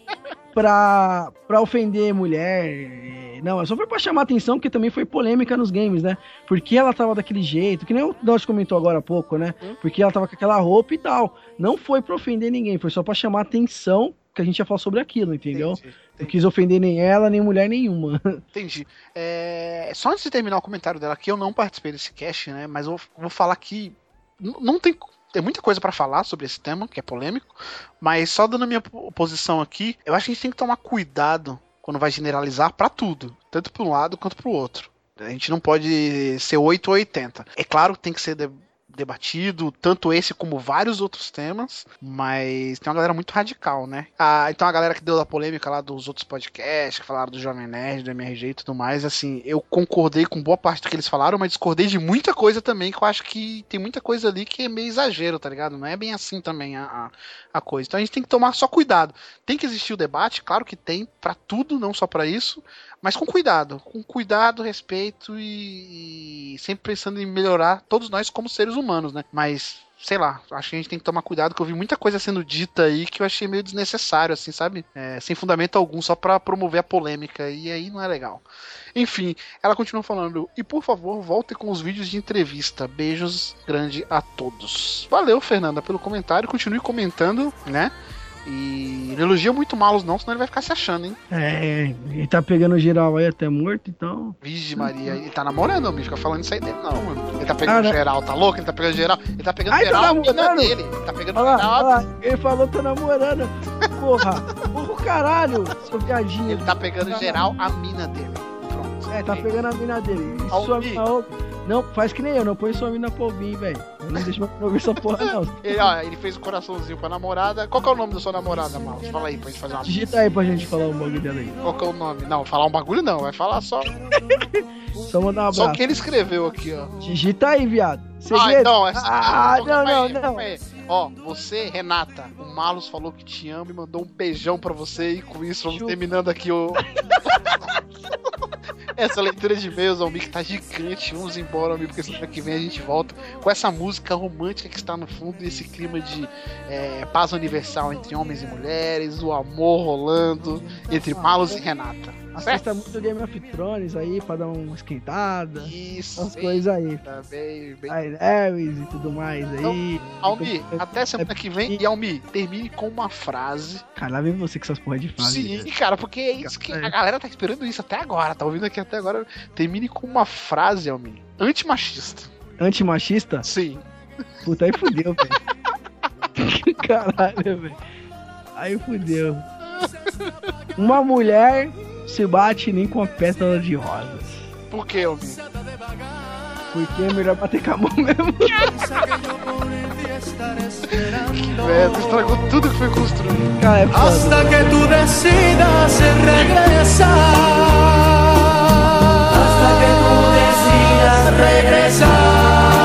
pra, pra ofender mulher. Não, só foi pra chamar atenção, porque também foi polêmica nos games, né? Porque ela tava daquele jeito, que nem o Dodge comentou agora há pouco, né? Hum. Porque ela tava com aquela roupa e tal. Não foi pra ofender ninguém, foi só pra chamar atenção que a gente ia falar sobre aquilo, entendeu? Entendi, Não quis ofender nem ela, nem mulher nenhuma. entendi. É, Só antes de terminar o comentário dela aqui, eu não participei desse cast, né? Mas eu vou- falar que não tem. Tem muita coisa pra falar sobre esse tema, que é polêmico, mas só dando a minha po- posição aqui, eu acho que a gente tem que tomar cuidado quando vai generalizar pra tudo, tanto pra um lado quanto pro outro. A gente não pode ser 8 ou 80. É claro que tem que ser debatido, tanto esse como vários outros temas, mas tem uma galera muito radical, né? Ah, então a galera que deu da polêmica lá dos outros podcasts, que falaram do Jovem Nerd, do MRG e tudo mais, assim, eu concordei com boa parte do que eles falaram, mas discordei de muita coisa também, que eu acho que tem muita coisa ali que é meio exagero, tá ligado? Não é bem assim também a, a, a coisa. Então a gente tem que tomar só cuidado. Tem que existir o debate, claro que tem, pra tudo, não só pra isso, mas com cuidado, com cuidado, respeito e, e sempre pensando em melhorar todos nós como seres humanos, né? Mas sei lá, acho que a gente tem que tomar cuidado, que eu vi muita coisa sendo dita aí que eu achei meio desnecessário, assim, sabe? É, sem fundamento algum, só pra promover a polêmica, e aí não é legal. Enfim, ela continua falando, e por favor, volte com os vídeos de entrevista. Beijos grande a todos. Valeu, Fernanda, pelo comentário, continue comentando, né? E não elogia muito malos não, senão ele vai ficar se achando, hein? É, ele tá pegando geral aí até morto, então. Vigi Maria, ele tá namorando, me fica falando isso aí dele, não, mano. Ele tá pegando Ah, geral, tá louco? Ele tá pegando geral. Ele tá pegando Ai, tá geral a mina namorando? dele. Ele tá pegando Olha lá, geral. olha lá, ele falou tá namorando. Porra, porra, caralho, seu viadinho. Ele tá pegando geral a mina dele. Pronto. É, tá pegando a mina dele. E Ao sua vi. Não, faz que nem eu, não põe sua mina pra ouvir, velho. Eu não deixo pra ouvir essa porra, não. Ele, ó, ele fez um coraçãozinho pra namorada. Qual que é o nome da sua namorada, Maus? Fala aí pra gente fazer uma. Digita aí pra gente falar um bagulho dela aí. Qual que é o nome? Não, falar um bagulho não, vai falar só. Só mandar um Só o abraço. que ele escreveu aqui, ó. Digita aí, viado. Ah, Segredo. então, é Ah, não, calma não, aí, não. Ó, você, Renata, o Malus falou que te ama e mandou um beijão pra você e com isso vamos terminando aqui o. essa leitura de e-mails, Almir, que tá gigante. Vamos embora, Almir, porque semana que vem a gente volta com essa música romântica que está no fundo e esse clima de é, paz universal entre homens e mulheres, o amor rolando entre Malus e Renata. Assista muito Game of Thrones aí pra dar uma esquentada. Isso, sim, coisas aí. tá bem, bem. Daenerys e tudo mais aí. Almi, até semana que vem. E Almi, termine com uma frase. Cara, lá vem você com essas porra de frase. Sim, cara, porque é isso que a galera tá esperando isso até agora. Tá ouvindo aqui até agora. Termine com uma frase, Almi. Antimachista. Antimachista? Sim. Puta, aí fudeu, velho. Caralho, velho. Aí fudeu. Uma mulher se bate nem com a pétala de rosas. Por que, Alvin? Porque é melhor bater com a mão mesmo. é, tu estragou tudo que foi construído. Cara, é foda. Hasta né? que tu decidas regressar. Hasta que tu decidas regressar.